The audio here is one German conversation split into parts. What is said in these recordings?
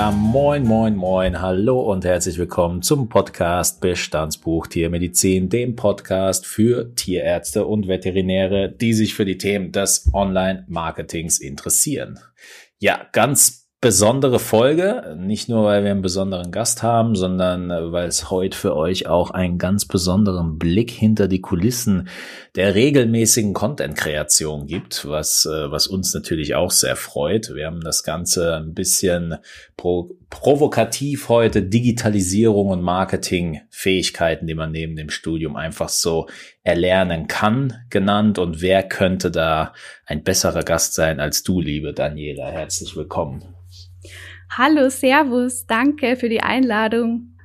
Ja, moin, moin, moin, hallo und herzlich willkommen zum Podcast Bestandsbuch Tiermedizin, dem Podcast für Tierärzte und Veterinäre, die sich für die Themen des Online-Marketings interessieren. Ja, ganz besondere Folge. Nicht nur, weil wir einen besonderen Gast haben, sondern äh, weil es heute für euch auch einen ganz besonderen Blick hinter die Kulissen der regelmäßigen Content-Kreation gibt, was, äh, was uns natürlich auch sehr freut. Wir haben das Ganze ein bisschen pro, provokativ heute Digitalisierung und Marketing-Fähigkeiten, die man neben dem Studium einfach so erlernen kann, genannt. Und wer könnte da ein besserer Gast sein als du, liebe Daniela? Herzlich willkommen. Hallo, Servus, danke für die Einladung.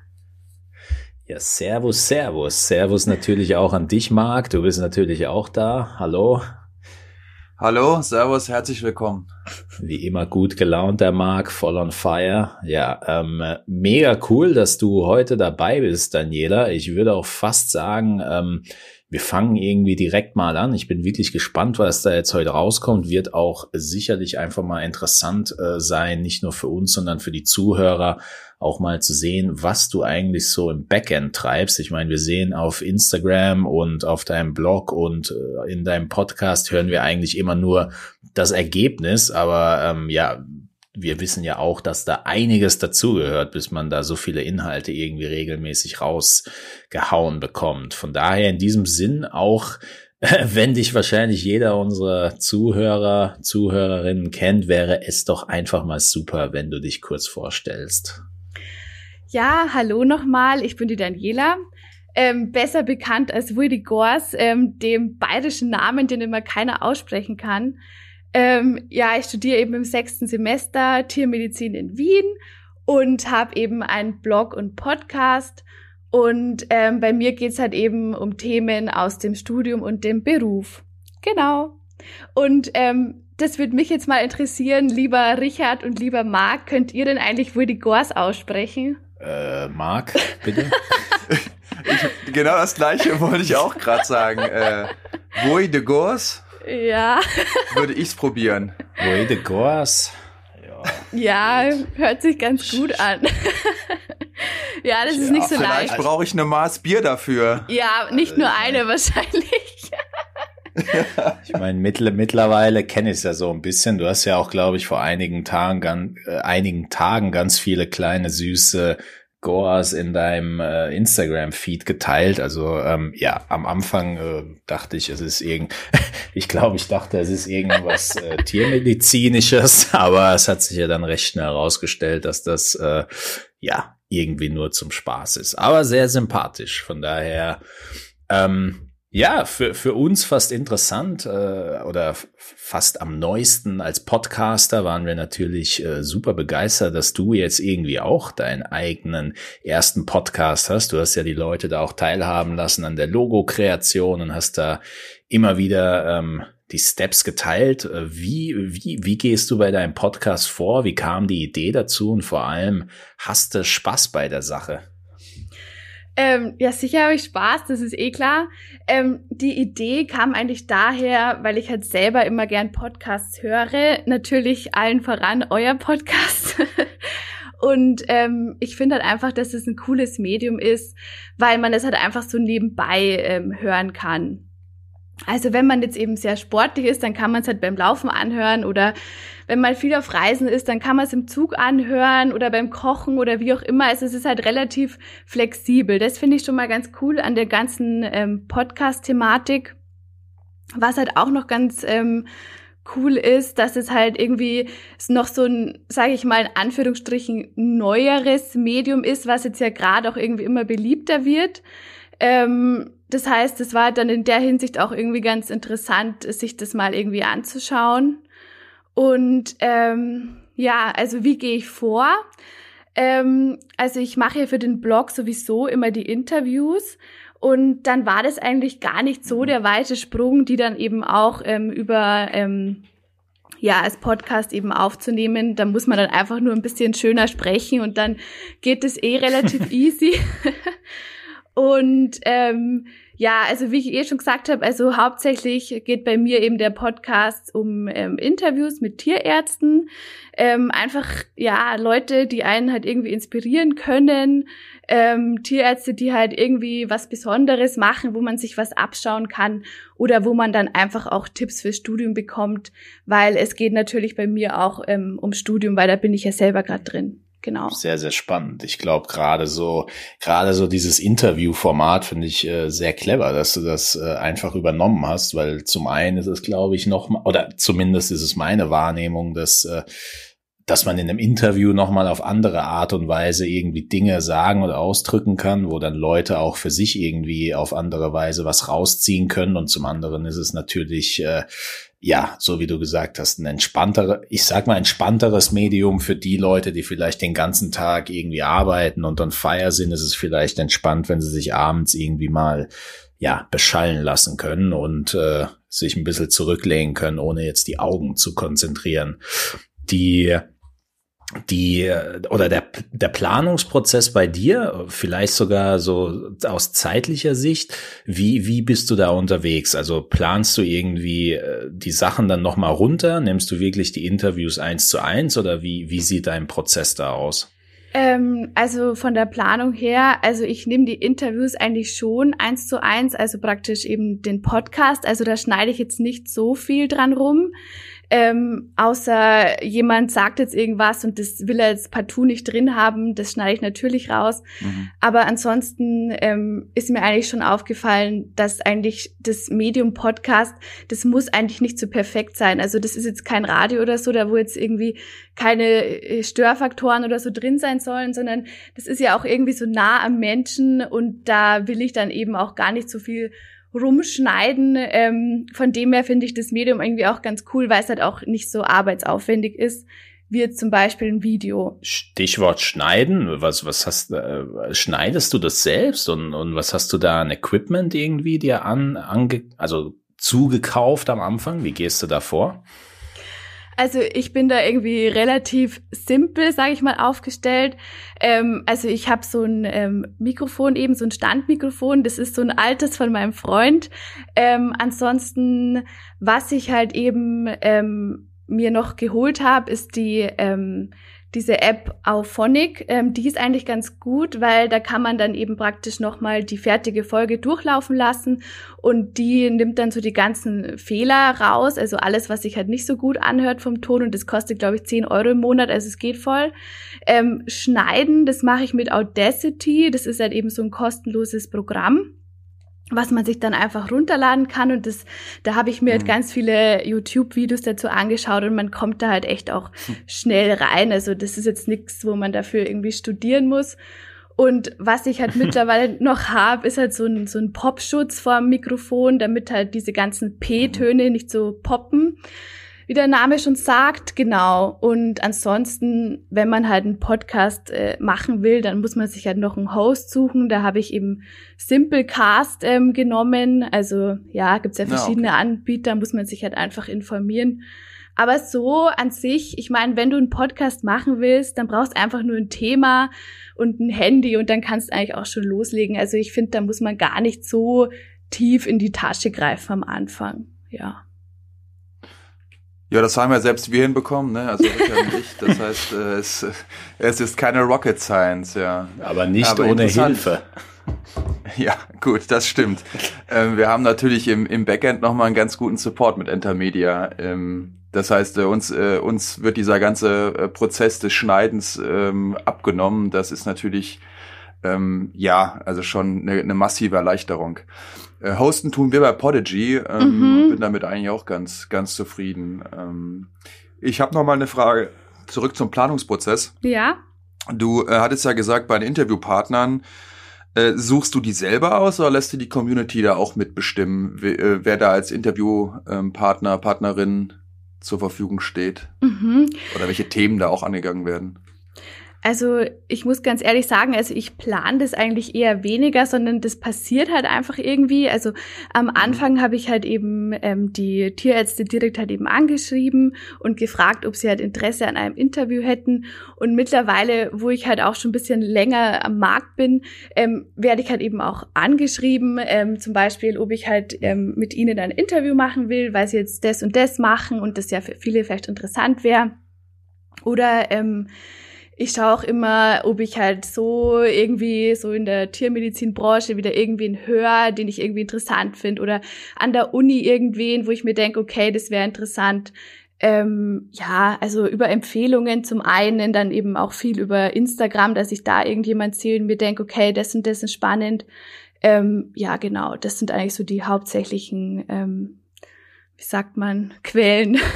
Ja, Servus, Servus. Servus natürlich auch an dich, Marc. Du bist natürlich auch da. Hallo. Hallo, Servus, herzlich willkommen. Wie immer gut gelaunt, der Marc, voll on fire. Ja, ähm, mega cool, dass du heute dabei bist, Daniela. Ich würde auch fast sagen, ähm, wir fangen irgendwie direkt mal an. Ich bin wirklich gespannt, was da jetzt heute rauskommt. Wird auch sicherlich einfach mal interessant äh, sein, nicht nur für uns, sondern für die Zuhörer auch mal zu sehen, was du eigentlich so im Backend treibst. Ich meine, wir sehen auf Instagram und auf deinem Blog und äh, in deinem Podcast hören wir eigentlich immer nur das Ergebnis, aber ähm, ja, wir wissen ja auch, dass da einiges dazugehört, bis man da so viele Inhalte irgendwie regelmäßig rausgehauen bekommt. Von daher in diesem Sinn auch, wenn dich wahrscheinlich jeder unserer Zuhörer, Zuhörerinnen kennt, wäre es doch einfach mal super, wenn du dich kurz vorstellst. Ja, hallo nochmal, ich bin die Daniela. Ähm, besser bekannt als Wildy Gors, ähm, dem bayerischen Namen, den immer keiner aussprechen kann. Ähm, ja, ich studiere eben im sechsten Semester Tiermedizin in Wien und habe eben einen Blog und Podcast. Und ähm, bei mir geht's halt eben um Themen aus dem Studium und dem Beruf. Genau. Und ähm, das würde mich jetzt mal interessieren, lieber Richard und lieber Marc, könnt ihr denn eigentlich Woody Gors aussprechen? Äh, Marc, bitte. ich, genau das gleiche wollte ich auch gerade sagen. Äh, Woy de Gors? Ja. Würde ich's probieren. Way the Gors. Ja. ja, hört sich ganz gut an. ja, das ist ja, nicht so vielleicht leicht. Vielleicht brauche ich eine Maß Bier dafür. Ja, nicht nur eine wahrscheinlich. Ich meine, mittlerweile kenne ich es ja so ein bisschen. Du hast ja auch, glaube ich, vor einigen Tagen, äh, einigen Tagen ganz viele kleine süße Goas in deinem äh, Instagram-Feed geteilt. Also ähm, ja, am Anfang äh, dachte ich, es ist irgend, ich glaube, ich dachte, es ist irgendwas äh, tiermedizinisches, aber es hat sich ja dann recht schnell herausgestellt, dass das äh, ja irgendwie nur zum Spaß ist. Aber sehr sympathisch. Von daher ähm, ja, für, für uns fast interessant äh, oder fast am neuesten als Podcaster waren wir natürlich äh, super begeistert, dass du jetzt irgendwie auch deinen eigenen ersten Podcast hast. Du hast ja die Leute da auch teilhaben lassen an der Logo-Kreation und hast da immer wieder ähm, die Steps geteilt. Äh, wie, wie, wie gehst du bei deinem Podcast vor? Wie kam die Idee dazu? Und vor allem, hast du Spaß bei der Sache? Ähm, ja, sicher habe ich Spaß, das ist eh klar. Ähm, die Idee kam eigentlich daher, weil ich halt selber immer gern Podcasts höre. Natürlich allen voran euer Podcast. Und ähm, ich finde halt einfach, dass es ein cooles Medium ist, weil man es halt einfach so nebenbei ähm, hören kann. Also wenn man jetzt eben sehr sportlich ist, dann kann man es halt beim Laufen anhören oder wenn man viel auf Reisen ist, dann kann man es im Zug anhören oder beim Kochen oder wie auch immer. Also es ist halt relativ flexibel. Das finde ich schon mal ganz cool an der ganzen ähm, Podcast-Thematik. Was halt auch noch ganz ähm, cool ist, dass es halt irgendwie noch so ein, sage ich mal in Anführungsstrichen, neueres Medium ist, was jetzt ja gerade auch irgendwie immer beliebter wird. Ähm, das heißt, es war dann in der Hinsicht auch irgendwie ganz interessant, sich das mal irgendwie anzuschauen. Und ähm, ja, also wie gehe ich vor? Ähm, also ich mache ja für den Blog sowieso immer die Interviews. Und dann war das eigentlich gar nicht so der weite Sprung, die dann eben auch ähm, über ähm, ja als Podcast eben aufzunehmen. Da muss man dann einfach nur ein bisschen schöner sprechen und dann geht es eh relativ easy. Und ähm, ja, also wie ich eh schon gesagt habe, also hauptsächlich geht bei mir eben der Podcast um ähm, Interviews mit Tierärzten. Ähm, einfach, ja, Leute, die einen halt irgendwie inspirieren können. Ähm, Tierärzte, die halt irgendwie was Besonderes machen, wo man sich was abschauen kann oder wo man dann einfach auch Tipps fürs Studium bekommt, weil es geht natürlich bei mir auch ähm, um Studium, weil da bin ich ja selber gerade drin. Genau. Sehr, sehr spannend. Ich glaube, gerade so, gerade so dieses Interviewformat finde ich äh, sehr clever, dass du das äh, einfach übernommen hast, weil zum einen ist es, glaube ich, noch oder zumindest ist es meine Wahrnehmung, dass äh, dass man in einem Interview nochmal auf andere Art und Weise irgendwie Dinge sagen oder ausdrücken kann, wo dann Leute auch für sich irgendwie auf andere Weise was rausziehen können. Und zum anderen ist es natürlich, äh, ja, so wie du gesagt hast, ein entspannteres, ich sag mal, entspannteres Medium für die Leute, die vielleicht den ganzen Tag irgendwie arbeiten und dann Feier sind, ist es vielleicht entspannt, wenn sie sich abends irgendwie mal ja, beschallen lassen können und äh, sich ein bisschen zurücklehnen können, ohne jetzt die Augen zu konzentrieren. Die die oder der, der Planungsprozess bei dir, vielleicht sogar so aus zeitlicher Sicht, wie, wie bist du da unterwegs? Also planst du irgendwie äh, die Sachen dann nochmal runter? Nimmst du wirklich die Interviews eins zu eins oder wie, wie sieht dein Prozess da aus? Ähm, also von der Planung her, also ich nehme die Interviews eigentlich schon eins zu eins, also praktisch eben den Podcast. Also da schneide ich jetzt nicht so viel dran rum. Ähm, außer jemand sagt jetzt irgendwas und das will er jetzt partout nicht drin haben, das schneide ich natürlich raus. Mhm. Aber ansonsten ähm, ist mir eigentlich schon aufgefallen, dass eigentlich das Medium Podcast, das muss eigentlich nicht so perfekt sein. Also das ist jetzt kein Radio oder so, da wo jetzt irgendwie keine äh, Störfaktoren oder so drin sein sollen, sondern das ist ja auch irgendwie so nah am Menschen und da will ich dann eben auch gar nicht so viel rumschneiden. Ähm, von dem her finde ich das Medium irgendwie auch ganz cool, weil es halt auch nicht so arbeitsaufwendig ist wie zum Beispiel ein Video. Stichwort schneiden. Was, was hast, äh, schneidest du das selbst und, und was hast du da an Equipment irgendwie dir an, ange, also zugekauft am Anfang? Wie gehst du da vor? Also ich bin da irgendwie relativ simpel, sage ich mal, aufgestellt. Ähm, also ich habe so ein ähm, Mikrofon, eben so ein Standmikrofon. Das ist so ein altes von meinem Freund. Ähm, ansonsten, was ich halt eben ähm, mir noch geholt habe, ist die ähm, diese App Auphonic, ähm, die ist eigentlich ganz gut, weil da kann man dann eben praktisch nochmal die fertige Folge durchlaufen lassen und die nimmt dann so die ganzen Fehler raus, also alles, was sich halt nicht so gut anhört vom Ton und das kostet, glaube ich, 10 Euro im Monat, also es geht voll. Ähm, schneiden, das mache ich mit Audacity, das ist halt eben so ein kostenloses Programm was man sich dann einfach runterladen kann. Und das da habe ich mir halt mhm. halt ganz viele YouTube Videos dazu angeschaut und man kommt da halt echt auch hm. schnell rein. Also das ist jetzt nichts wo man dafür irgendwie studieren muss. Und was ich halt mittlerweile noch habe ist halt so ein so ein Popschutz vorm Mikrofon damit halt diese ganzen P-Töne nicht so poppen wie der Name schon sagt, genau. Und ansonsten, wenn man halt einen Podcast äh, machen will, dann muss man sich halt noch einen Host suchen. Da habe ich eben Simplecast ähm, genommen. Also ja, gibt's ja verschiedene ja, okay. Anbieter, muss man sich halt einfach informieren. Aber so an sich, ich meine, wenn du einen Podcast machen willst, dann brauchst du einfach nur ein Thema und ein Handy und dann kannst du eigentlich auch schon loslegen. Also ich finde, da muss man gar nicht so tief in die Tasche greifen am Anfang. Ja. Ja, das haben ja selbst wir hinbekommen, ne? Also Richard und ich. Das heißt, äh, es, es ist keine Rocket Science, ja. Aber nicht Aber ohne Hilfe. Ja, gut, das stimmt. ähm, wir haben natürlich im, im Backend nochmal einen ganz guten Support mit Entermedia. Ähm, das heißt, äh, uns, äh, uns wird dieser ganze äh, Prozess des Schneidens ähm, abgenommen. Das ist natürlich, ähm, ja, also schon eine, eine massive Erleichterung. Äh, hosten tun wir bei Podigy. Ähm, mhm. Bin damit eigentlich auch ganz, ganz zufrieden. Ähm, ich habe noch mal eine Frage zurück zum Planungsprozess. Ja. Du äh, hattest ja gesagt, bei den Interviewpartnern äh, suchst du die selber aus oder lässt du die Community da auch mitbestimmen, wer, äh, wer da als Interviewpartner, Partnerin zur Verfügung steht? Mhm. Oder welche Themen da auch angegangen werden? Also ich muss ganz ehrlich sagen, also ich plane das eigentlich eher weniger, sondern das passiert halt einfach irgendwie. Also am mhm. Anfang habe ich halt eben ähm, die Tierärzte direkt halt eben angeschrieben und gefragt, ob sie halt Interesse an einem Interview hätten. Und mittlerweile, wo ich halt auch schon ein bisschen länger am Markt bin, ähm, werde ich halt eben auch angeschrieben, ähm, zum Beispiel, ob ich halt ähm, mit ihnen ein Interview machen will, weil sie jetzt das und das machen und das ja für viele vielleicht interessant wäre. Oder ähm, ich schaue auch immer, ob ich halt so irgendwie so in der Tiermedizinbranche wieder irgendwen höre, den ich irgendwie interessant finde oder an der Uni irgendwen, wo ich mir denke, okay, das wäre interessant. Ähm, ja, also über Empfehlungen zum einen, dann eben auch viel über Instagram, dass ich da irgendjemand sehe und mir denke, okay, das und das ist spannend. Ähm, ja, genau, das sind eigentlich so die hauptsächlichen, ähm, wie sagt man, Quellen.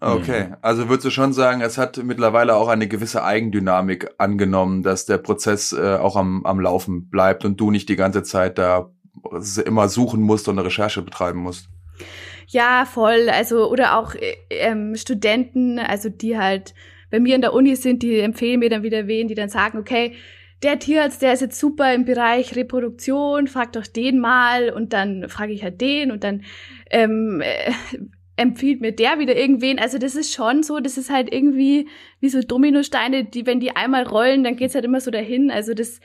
Okay, mhm. also würdest du schon sagen, es hat mittlerweile auch eine gewisse Eigendynamik angenommen, dass der Prozess äh, auch am, am Laufen bleibt und du nicht die ganze Zeit da immer suchen musst und eine Recherche betreiben musst. Ja, voll. Also, oder auch äh, ähm, Studenten, also die halt bei mir in der Uni sind, die empfehlen mir dann wieder wen, die dann sagen, okay, der Tierarzt, der ist jetzt super im Bereich Reproduktion, frag doch den mal und dann frage ich halt den und dann ähm, äh, empfiehlt mir der wieder irgendwen. Also das ist schon so, das ist halt irgendwie wie so Dominosteine, die, wenn die einmal rollen, dann geht's halt immer so dahin. Also das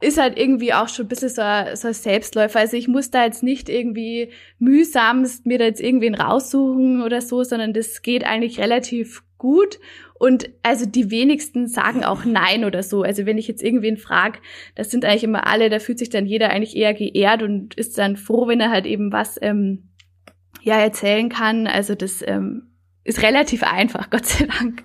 ist halt irgendwie auch schon ein bisschen so ein, so ein Selbstläufer. Also ich muss da jetzt nicht irgendwie mühsamst mir da jetzt irgendwen raussuchen oder so, sondern das geht eigentlich relativ gut. Und also die wenigsten sagen auch Nein oder so. Also wenn ich jetzt irgendwen frage, das sind eigentlich immer alle, da fühlt sich dann jeder eigentlich eher geehrt und ist dann froh, wenn er halt eben was ähm, ja erzählen kann. Also das ähm, ist relativ einfach, Gott sei Dank.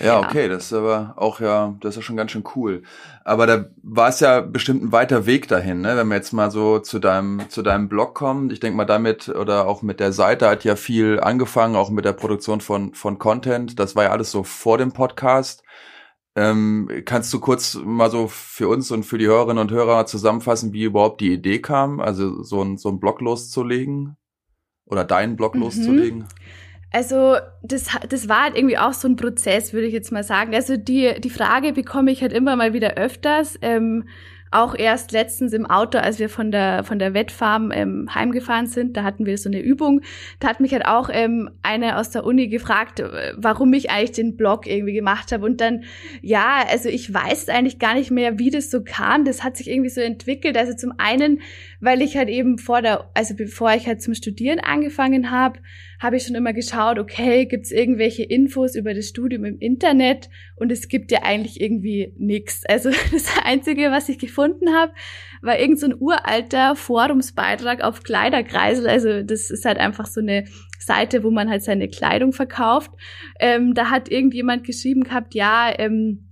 ja, okay, das ist aber auch ja, das ist ja schon ganz schön cool. Aber da war es ja bestimmt ein weiter Weg dahin, ne? Wenn wir jetzt mal so zu deinem zu deinem Blog kommen. Ich denke mal damit oder auch mit der Seite hat ja viel angefangen, auch mit der Produktion von von Content. Das war ja alles so vor dem Podcast. Ähm, kannst du kurz mal so für uns und für die Hörerinnen und Hörer zusammenfassen, wie überhaupt die Idee kam, also so ein so ein Blog loszulegen? Oder deinen Blog mhm. loszulegen? Also das, das war halt irgendwie auch so ein Prozess, würde ich jetzt mal sagen. Also die, die Frage bekomme ich halt immer mal wieder öfters. Ähm, auch erst letztens im Auto, als wir von der, von der Wettfarm ähm, heimgefahren sind, da hatten wir so eine Übung. Da hat mich halt auch ähm, eine aus der Uni gefragt, äh, warum ich eigentlich den Blog irgendwie gemacht habe. Und dann, ja, also ich weiß eigentlich gar nicht mehr, wie das so kam. Das hat sich irgendwie so entwickelt. Also zum einen, weil ich halt eben vor der, also bevor ich halt zum Studieren angefangen habe, habe ich schon immer geschaut, okay, gibt es irgendwelche Infos über das Studium im Internet? Und es gibt ja eigentlich irgendwie nichts. Also das Einzige, was ich gefunden habe, war irgend so uralter Forumsbeitrag auf Kleiderkreisel. Also das ist halt einfach so eine Seite, wo man halt seine Kleidung verkauft. Ähm, da hat irgendjemand geschrieben gehabt, ja, ähm,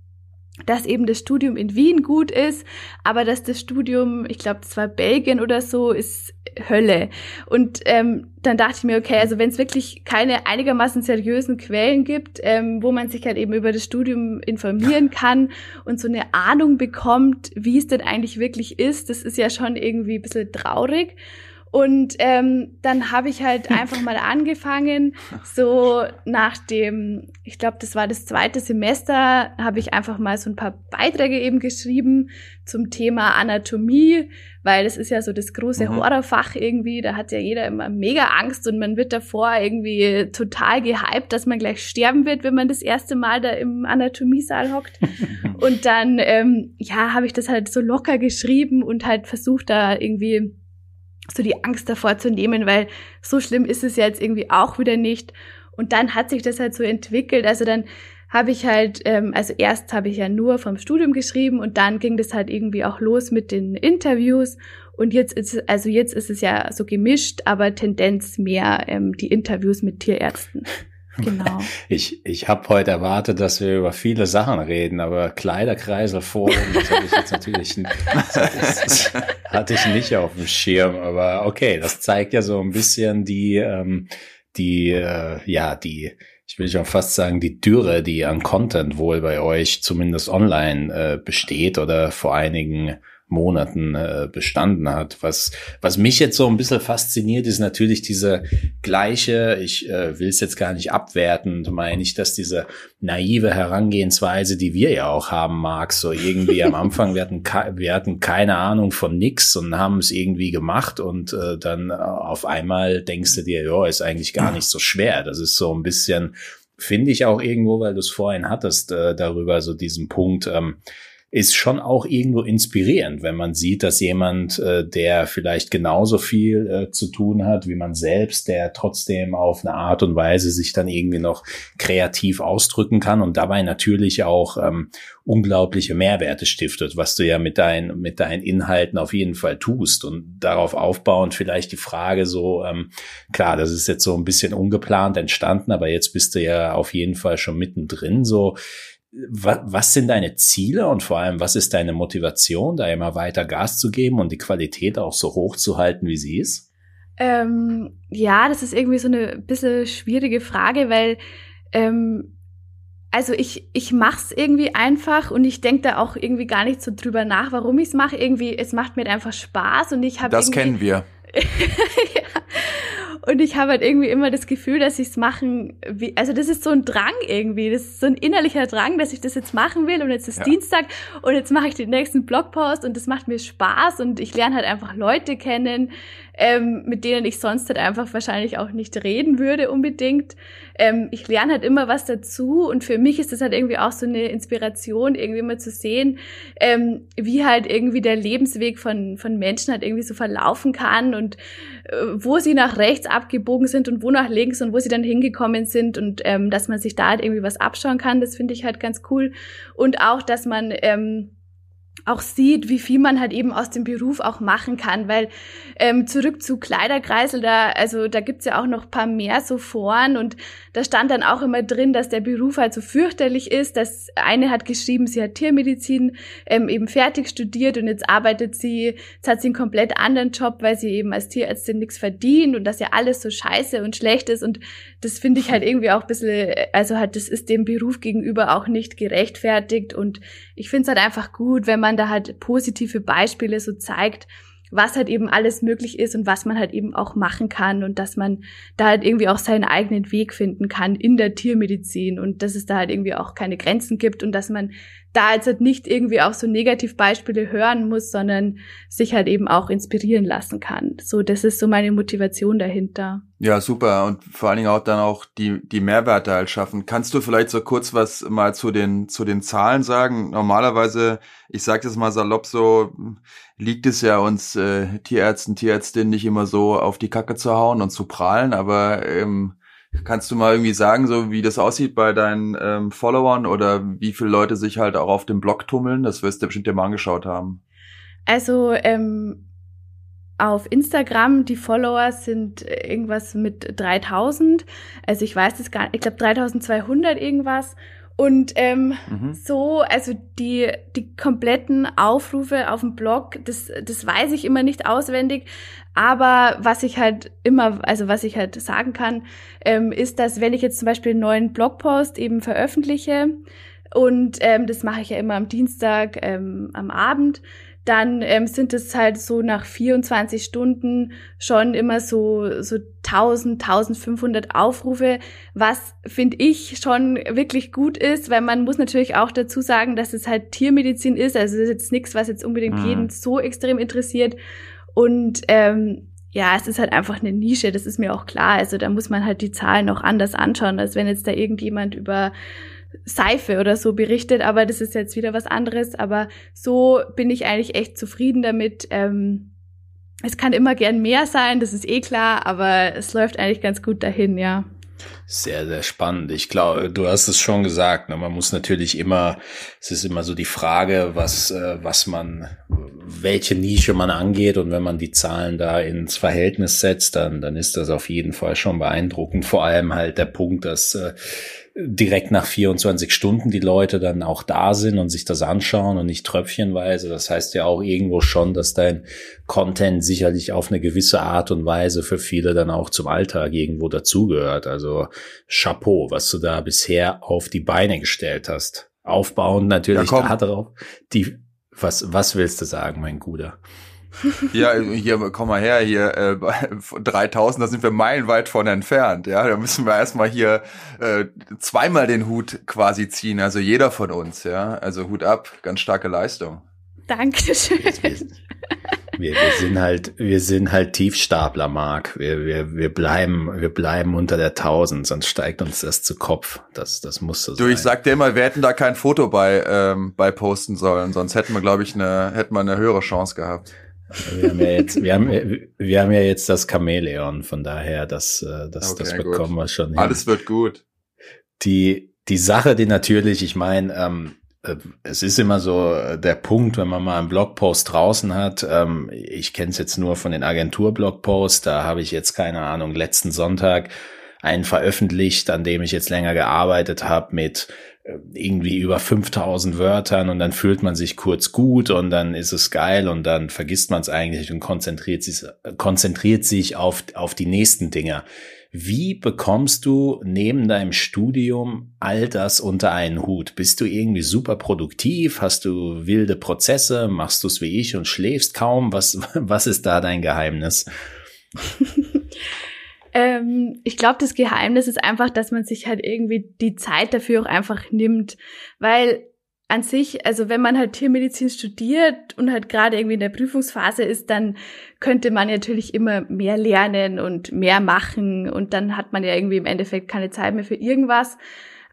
dass eben das Studium in Wien gut ist, aber dass das Studium, ich glaube, das war Belgien oder so, ist Hölle. Und ähm, dann dachte ich mir, okay, also wenn es wirklich keine einigermaßen seriösen Quellen gibt, ähm, wo man sich halt eben über das Studium informieren kann und so eine Ahnung bekommt, wie es denn eigentlich wirklich ist, das ist ja schon irgendwie ein bisschen traurig. Und ähm, dann habe ich halt einfach mal angefangen, so nach dem, ich glaube, das war das zweite Semester, habe ich einfach mal so ein paar Beiträge eben geschrieben zum Thema Anatomie, weil das ist ja so das große mhm. Horrorfach irgendwie, da hat ja jeder immer mega Angst und man wird davor irgendwie total gehypt, dass man gleich sterben wird, wenn man das erste Mal da im Anatomiesaal hockt. und dann, ähm, ja, habe ich das halt so locker geschrieben und halt versucht da irgendwie so die Angst davor zu nehmen, weil so schlimm ist es ja jetzt irgendwie auch wieder nicht. Und dann hat sich das halt so entwickelt. Also dann habe ich halt, ähm, also erst habe ich ja nur vom Studium geschrieben und dann ging das halt irgendwie auch los mit den Interviews. Und jetzt ist, also jetzt ist es ja so gemischt, aber Tendenz mehr ähm, die Interviews mit Tierärzten. Genau. Ich, ich habe heute erwartet, dass wir über viele Sachen reden, aber Kleiderkreisel vor, das habe ich jetzt natürlich das hatte ich nicht auf dem Schirm. Aber okay, das zeigt ja so ein bisschen die, ähm, die, äh, ja, die, ich will schon fast sagen, die Dürre, die an Content wohl bei euch zumindest online äh, besteht oder vor einigen Monaten äh, bestanden hat. Was, was mich jetzt so ein bisschen fasziniert, ist natürlich diese gleiche, ich äh, will es jetzt gar nicht abwertend, meine ich, dass diese naive Herangehensweise, die wir ja auch haben, mag, so irgendwie am Anfang, wir hatten, wir hatten keine Ahnung von nix und haben es irgendwie gemacht und äh, dann auf einmal denkst du dir, ja, ist eigentlich gar nicht so schwer. Das ist so ein bisschen, finde ich auch irgendwo, weil du es vorhin hattest, äh, darüber so diesen Punkt, ähm, ist schon auch irgendwo inspirierend, wenn man sieht, dass jemand, äh, der vielleicht genauso viel äh, zu tun hat wie man selbst, der trotzdem auf eine Art und Weise sich dann irgendwie noch kreativ ausdrücken kann und dabei natürlich auch ähm, unglaubliche Mehrwerte stiftet, was du ja mit deinen mit deinen Inhalten auf jeden Fall tust. Und darauf aufbauend vielleicht die Frage so ähm, klar, das ist jetzt so ein bisschen ungeplant entstanden, aber jetzt bist du ja auf jeden Fall schon mittendrin. So was, was sind deine Ziele und vor allem, was ist deine Motivation, da immer weiter Gas zu geben und die Qualität auch so hoch zu halten, wie sie ist? Ähm, ja, das ist irgendwie so eine bisschen schwierige Frage, weil ähm, also ich, ich mache es irgendwie einfach und ich denke da auch irgendwie gar nicht so drüber nach, warum ich es mache. Irgendwie, es macht mir einfach Spaß und ich habe. Das kennen wir. ja. Und ich habe halt irgendwie immer das Gefühl, dass ich es machen, wie, also das ist so ein Drang irgendwie, das ist so ein innerlicher Drang, dass ich das jetzt machen will und jetzt ist ja. Dienstag und jetzt mache ich den nächsten Blogpost und das macht mir Spaß und ich lerne halt einfach Leute kennen, ähm, mit denen ich sonst halt einfach wahrscheinlich auch nicht reden würde unbedingt. Ähm, ich lerne halt immer was dazu und für mich ist das halt irgendwie auch so eine Inspiration, irgendwie mal zu sehen, ähm, wie halt irgendwie der Lebensweg von, von Menschen halt irgendwie so verlaufen kann und äh, wo sie nach rechts abgebogen sind und wo nach links und wo sie dann hingekommen sind und ähm, dass man sich da halt irgendwie was abschauen kann, das finde ich halt ganz cool. Und auch, dass man ähm, auch sieht, wie viel man halt eben aus dem Beruf auch machen kann, weil ähm, zurück zu Kleiderkreisel, da also da gibt's ja auch noch paar mehr so Foren und da stand dann auch immer drin, dass der Beruf halt so fürchterlich ist. dass eine hat geschrieben, sie hat Tiermedizin ähm, eben fertig studiert und jetzt arbeitet sie, jetzt hat sie einen komplett anderen Job, weil sie eben als Tierärztin nichts verdient und dass ja alles so scheiße und schlecht ist und das finde ich halt irgendwie auch ein bisschen, also halt, das ist dem Beruf gegenüber auch nicht gerechtfertigt und ich finde es halt einfach gut, wenn man da halt positive Beispiele so zeigt, was halt eben alles möglich ist und was man halt eben auch machen kann und dass man da halt irgendwie auch seinen eigenen Weg finden kann in der Tiermedizin und dass es da halt irgendwie auch keine Grenzen gibt und dass man da jetzt halt nicht irgendwie auch so Negativbeispiele hören muss, sondern sich halt eben auch inspirieren lassen kann. So, das ist so meine Motivation dahinter. Ja, super. Und vor allen Dingen auch dann auch die, die Mehrwerte halt schaffen. Kannst du vielleicht so kurz was mal zu den, zu den Zahlen sagen? Normalerweise, ich sage das mal salopp so, liegt es ja uns äh, Tierärzten, Tierärztinnen nicht immer so auf die Kacke zu hauen und zu prahlen, aber ähm, Kannst du mal irgendwie sagen, so wie das aussieht bei deinen ähm, Followern oder wie viele Leute sich halt auch auf dem Blog tummeln? Das wirst du bestimmt dir mal angeschaut haben. Also ähm, auf Instagram, die Follower sind irgendwas mit 3000. Also ich weiß das gar nicht, ich glaube 3200 irgendwas. Und ähm, mhm. so, also die, die kompletten Aufrufe auf dem Blog, das, das weiß ich immer nicht auswendig. Aber was ich halt immer, also was ich halt sagen kann, ähm, ist, dass wenn ich jetzt zum Beispiel einen neuen Blogpost eben veröffentliche, und ähm, das mache ich ja immer am Dienstag ähm, am Abend, dann ähm, sind es halt so nach 24 Stunden schon immer so, so 1000, 1500 Aufrufe, was finde ich schon wirklich gut ist, weil man muss natürlich auch dazu sagen, dass es halt Tiermedizin ist, also es ist jetzt nichts, was jetzt unbedingt mhm. jeden so extrem interessiert und ähm, ja, es ist halt einfach eine Nische, das ist mir auch klar. Also da muss man halt die Zahlen auch anders anschauen, als wenn jetzt da irgendjemand über Seife oder so berichtet, aber das ist jetzt wieder was anderes. Aber so bin ich eigentlich echt zufrieden damit. Ähm, es kann immer gern mehr sein, das ist eh klar, aber es läuft eigentlich ganz gut dahin, ja. Sehr, sehr spannend. Ich glaube, du hast es schon gesagt. Ne? Man muss natürlich immer, es ist immer so die Frage, was, äh, was man, welche Nische man angeht. Und wenn man die Zahlen da ins Verhältnis setzt, dann, dann ist das auf jeden Fall schon beeindruckend. Vor allem halt der Punkt, dass äh, direkt nach 24 Stunden die Leute dann auch da sind und sich das anschauen und nicht tröpfchenweise. Das heißt ja auch irgendwo schon, dass dein Content sicherlich auf eine gewisse Art und Weise für viele dann auch zum Alltag irgendwo dazugehört. Also Chapeau, was du da bisher auf die Beine gestellt hast. Aufbauend natürlich ja, darauf. Die Was, was willst du sagen, mein Guter? Ja, hier, komm mal her, hier, äh, 3000, da sind wir meilenweit von entfernt, ja. Da müssen wir erstmal hier äh, zweimal den Hut quasi ziehen, also jeder von uns, ja. Also Hut ab, ganz starke Leistung. Dankeschön. Wir, wir sind halt, wir sind halt Tiefstapler, Marc. Wir, wir, wir bleiben, wir bleiben unter der 1000, sonst steigt uns das zu Kopf. Das, das muss so sein. Du, ich sag dir mal, wir hätten da kein Foto bei, ähm, bei posten sollen, sonst hätten wir, glaube ich, eine, hätten wir eine höhere Chance gehabt. Wir haben ja jetzt, wir haben, wir haben ja jetzt das Chamäleon, von daher, das, äh, das, okay, das bekommen gut. wir schon hin. Alles wird gut. Die, die Sache, die natürlich, ich meine, ähm, äh, es ist immer so äh, der Punkt, wenn man mal einen Blogpost draußen hat. Ähm, ich kenne es jetzt nur von den Agentur-Blogposts. Da habe ich jetzt keine Ahnung letzten Sonntag einen veröffentlicht, an dem ich jetzt länger gearbeitet habe mit irgendwie über 5000 Wörtern und dann fühlt man sich kurz gut und dann ist es geil und dann vergisst man es eigentlich und konzentriert sich, konzentriert sich auf, auf die nächsten Dinge. Wie bekommst du neben deinem Studium all das unter einen Hut? Bist du irgendwie super produktiv? Hast du wilde Prozesse? Machst du es wie ich und schläfst kaum? Was, was ist da dein Geheimnis? ähm, ich glaube, das Geheimnis ist einfach, dass man sich halt irgendwie die Zeit dafür auch einfach nimmt, weil an sich, also wenn man halt Tiermedizin studiert und halt gerade irgendwie in der Prüfungsphase ist, dann könnte man natürlich immer mehr lernen und mehr machen und dann hat man ja irgendwie im Endeffekt keine Zeit mehr für irgendwas.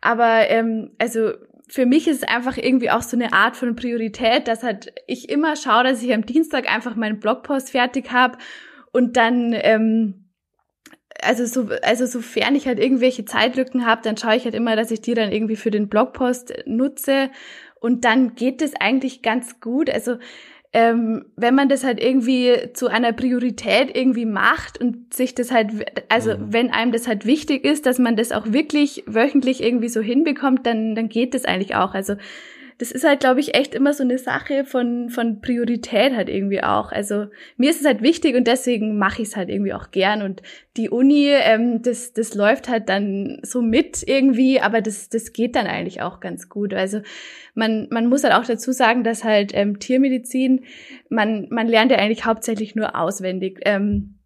Aber ähm, also für mich ist es einfach irgendwie auch so eine Art von Priorität, dass halt ich immer schaue, dass ich am Dienstag einfach meinen Blogpost fertig habe und dann ähm, also so, also sofern ich halt irgendwelche Zeitlücken habe, dann schaue ich halt immer, dass ich die dann irgendwie für den Blogpost nutze und dann geht es eigentlich ganz gut. Also ähm, wenn man das halt irgendwie zu einer Priorität irgendwie macht und sich das halt, also mhm. wenn einem das halt wichtig ist, dass man das auch wirklich wöchentlich irgendwie so hinbekommt, dann, dann geht das eigentlich auch. Also das ist halt, glaube ich, echt immer so eine Sache von, von Priorität halt irgendwie auch. Also mir ist es halt wichtig und deswegen mache ich es halt irgendwie auch gern. Und die Uni, ähm, das, das läuft halt dann so mit irgendwie, aber das, das geht dann eigentlich auch ganz gut. Also man, man muss halt auch dazu sagen, dass halt ähm, Tiermedizin, man, man lernt ja eigentlich hauptsächlich nur auswendig. Ähm,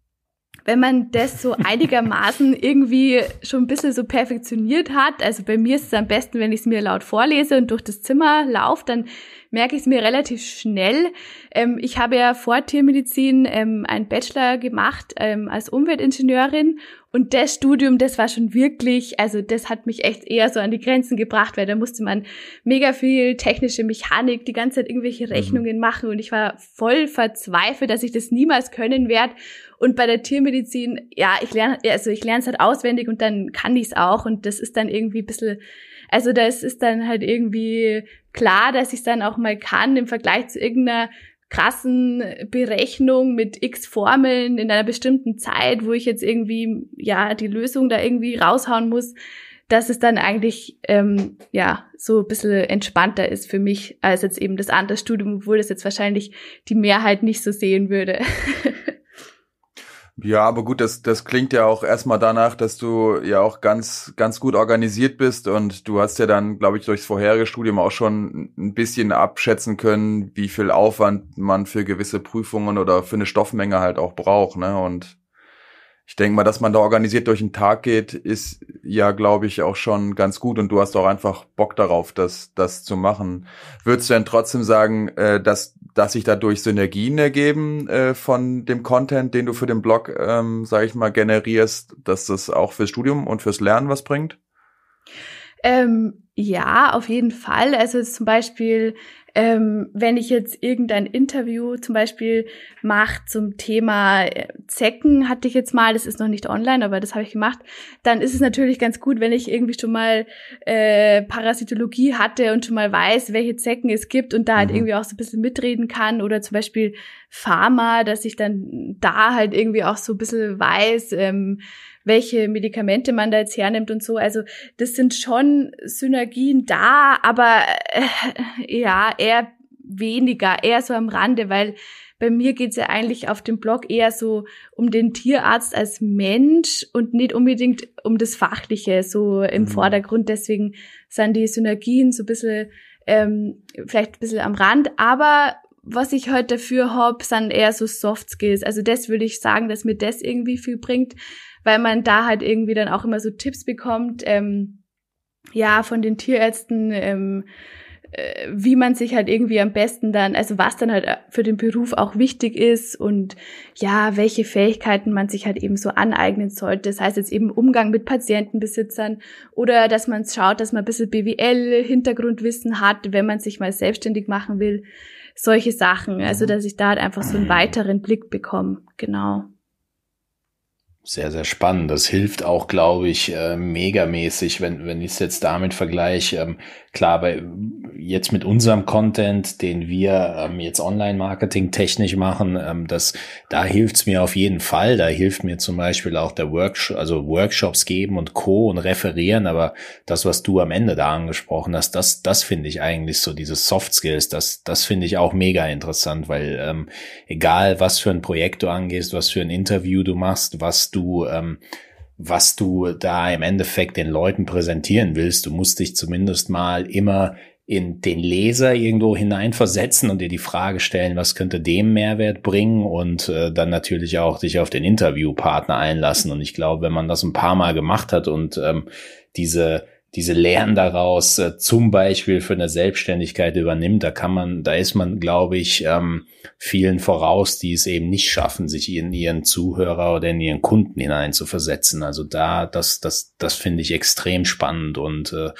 wenn man das so einigermaßen irgendwie schon ein bisschen so perfektioniert hat, also bei mir ist es am besten, wenn ich es mir laut vorlese und durch das Zimmer laufe, dann merke ich es mir relativ schnell. Ähm, ich habe ja vor Tiermedizin ähm, einen Bachelor gemacht ähm, als Umweltingenieurin und das Studium, das war schon wirklich, also das hat mich echt eher so an die Grenzen gebracht, weil da musste man mega viel technische Mechanik, die ganze Zeit irgendwelche mhm. Rechnungen mhm. machen und ich war voll verzweifelt, dass ich das niemals können werde. Und bei der Tiermedizin, ja, ich lerne, also ich lerne es halt auswendig und dann kann ich es auch und das ist dann irgendwie ein bisschen, also das ist dann halt irgendwie klar, dass ich es dann auch mal kann im Vergleich zu irgendeiner krassen Berechnung mit x Formeln in einer bestimmten Zeit, wo ich jetzt irgendwie ja die Lösung da irgendwie raushauen muss, dass es dann eigentlich ähm, ja so ein bisschen entspannter ist für mich als jetzt eben das andere Studium, obwohl das jetzt wahrscheinlich die Mehrheit nicht so sehen würde. Ja, aber gut, das, das klingt ja auch erstmal danach, dass du ja auch ganz, ganz gut organisiert bist und du hast ja dann, glaube ich, durchs vorherige Studium auch schon ein bisschen abschätzen können, wie viel Aufwand man für gewisse Prüfungen oder für eine Stoffmenge halt auch braucht, ne? Und ich denke mal, dass man da organisiert durch den Tag geht, ist ja, glaube ich, auch schon ganz gut und du hast auch einfach Bock darauf, das, das zu machen. Würdest du denn trotzdem sagen, äh, dass, dass sich dadurch Synergien ergeben äh, von dem Content, den du für den Blog, ähm, sage ich mal, generierst, dass das auch fürs Studium und fürs Lernen was bringt? Ähm, ja, auf jeden Fall. Also zum Beispiel ähm, wenn ich jetzt irgendein Interview zum Beispiel mache zum Thema äh, Zecken, hatte ich jetzt mal, das ist noch nicht online, aber das habe ich gemacht, dann ist es natürlich ganz gut, wenn ich irgendwie schon mal äh, Parasitologie hatte und schon mal weiß, welche Zecken es gibt und da halt mhm. irgendwie auch so ein bisschen mitreden kann oder zum Beispiel Pharma, dass ich dann da halt irgendwie auch so ein bisschen weiß, ähm, welche Medikamente man da jetzt hernimmt und so. Also das sind schon Synergien da, aber äh, ja, eher weniger, eher so am Rande, weil bei mir geht's ja eigentlich auf dem Blog eher so um den Tierarzt als Mensch und nicht unbedingt um das Fachliche so im mhm. Vordergrund. Deswegen sind die Synergien so ein bisschen ähm, vielleicht ein bisschen am Rand, aber was ich heute dafür hab, sind eher so Soft Skills. Also das würde ich sagen, dass mir das irgendwie viel bringt, weil man da halt irgendwie dann auch immer so Tipps bekommt, ähm, ja, von den Tierärzten, ähm, äh, wie man sich halt irgendwie am besten dann, also was dann halt für den Beruf auch wichtig ist und ja, welche Fähigkeiten man sich halt eben so aneignen sollte. Das heißt jetzt eben Umgang mit Patientenbesitzern oder dass man schaut, dass man ein bisschen BWL-Hintergrundwissen hat, wenn man sich mal selbstständig machen will. Solche Sachen. Also, dass ich da halt einfach so einen weiteren Blick bekomme. Genau. Sehr, sehr spannend. Das hilft auch, glaube ich, äh, megamäßig, wenn, wenn ich es jetzt damit vergleiche. Ähm, klar, bei, jetzt mit unserem Content, den wir ähm, jetzt Online-Marketing technisch machen, ähm, das, da hilft's mir auf jeden Fall. Da hilft mir zum Beispiel auch der Workshop, also Workshops geben und Co. und referieren. Aber das, was du am Ende da angesprochen hast, das, das finde ich eigentlich so, diese Soft Skills, das, das finde ich auch mega interessant, weil ähm, egal was für ein Projekt du angehst, was für ein Interview du machst, was du ähm, was du da im Endeffekt den Leuten präsentieren willst. Du musst dich zumindest mal immer in den Leser irgendwo hineinversetzen und dir die Frage stellen, was könnte dem Mehrwert bringen und äh, dann natürlich auch dich auf den Interviewpartner einlassen. Und ich glaube, wenn man das ein paar Mal gemacht hat und ähm, diese diese Lehren daraus äh, zum Beispiel für eine Selbstständigkeit übernimmt, da kann man, da ist man, glaube ich, ähm, vielen voraus, die es eben nicht schaffen, sich in ihren Zuhörer oder in ihren Kunden hineinzuversetzen. Also da, das, das, das finde ich extrem spannend und äh,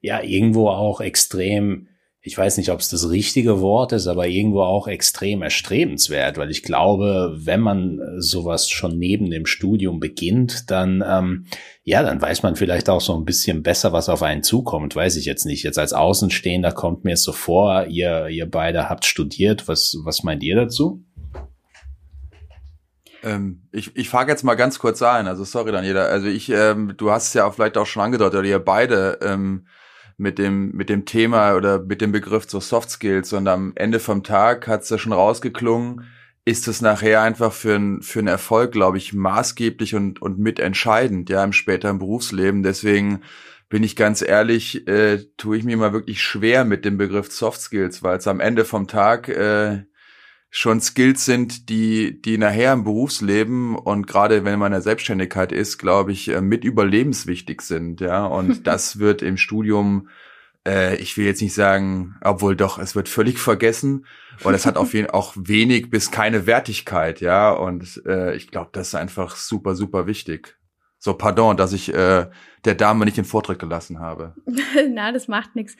ja, irgendwo auch extrem ich weiß nicht, ob es das richtige Wort ist, aber irgendwo auch extrem erstrebenswert, weil ich glaube, wenn man sowas schon neben dem Studium beginnt, dann ähm, ja, dann weiß man vielleicht auch so ein bisschen besser, was auf einen zukommt. Weiß ich jetzt nicht. Jetzt als Außenstehender kommt mir es so vor, ihr ihr beide habt studiert. Was was meint ihr dazu? Ähm, ich ich frage jetzt mal ganz kurz ein. Also sorry, Daniela. Also ich, ähm, du hast es ja vielleicht auch schon angedeutet, oder ihr beide. Ähm, mit dem, mit dem Thema oder mit dem Begriff so Soft Skills und am Ende vom Tag hat's ja schon rausgeklungen, ist es nachher einfach für, ein, für einen Erfolg, glaube ich, maßgeblich und, und mitentscheidend, ja, im späteren Berufsleben. Deswegen bin ich ganz ehrlich, äh, tue ich mir mal wirklich schwer mit dem Begriff Soft Skills, weil es am Ende vom Tag äh, schon Skills sind, die, die nachher im Berufsleben und gerade wenn man in der Selbstständigkeit ist, glaube ich, äh, mit überlebenswichtig sind, ja. Und das wird im Studium, äh, ich will jetzt nicht sagen, obwohl doch, es wird völlig vergessen. Und es hat auf jeden Fall auch wenig bis keine Wertigkeit, ja. Und äh, ich glaube, das ist einfach super, super wichtig. So, pardon, dass ich äh, der Dame nicht den Vortritt gelassen habe. Na, das macht nichts.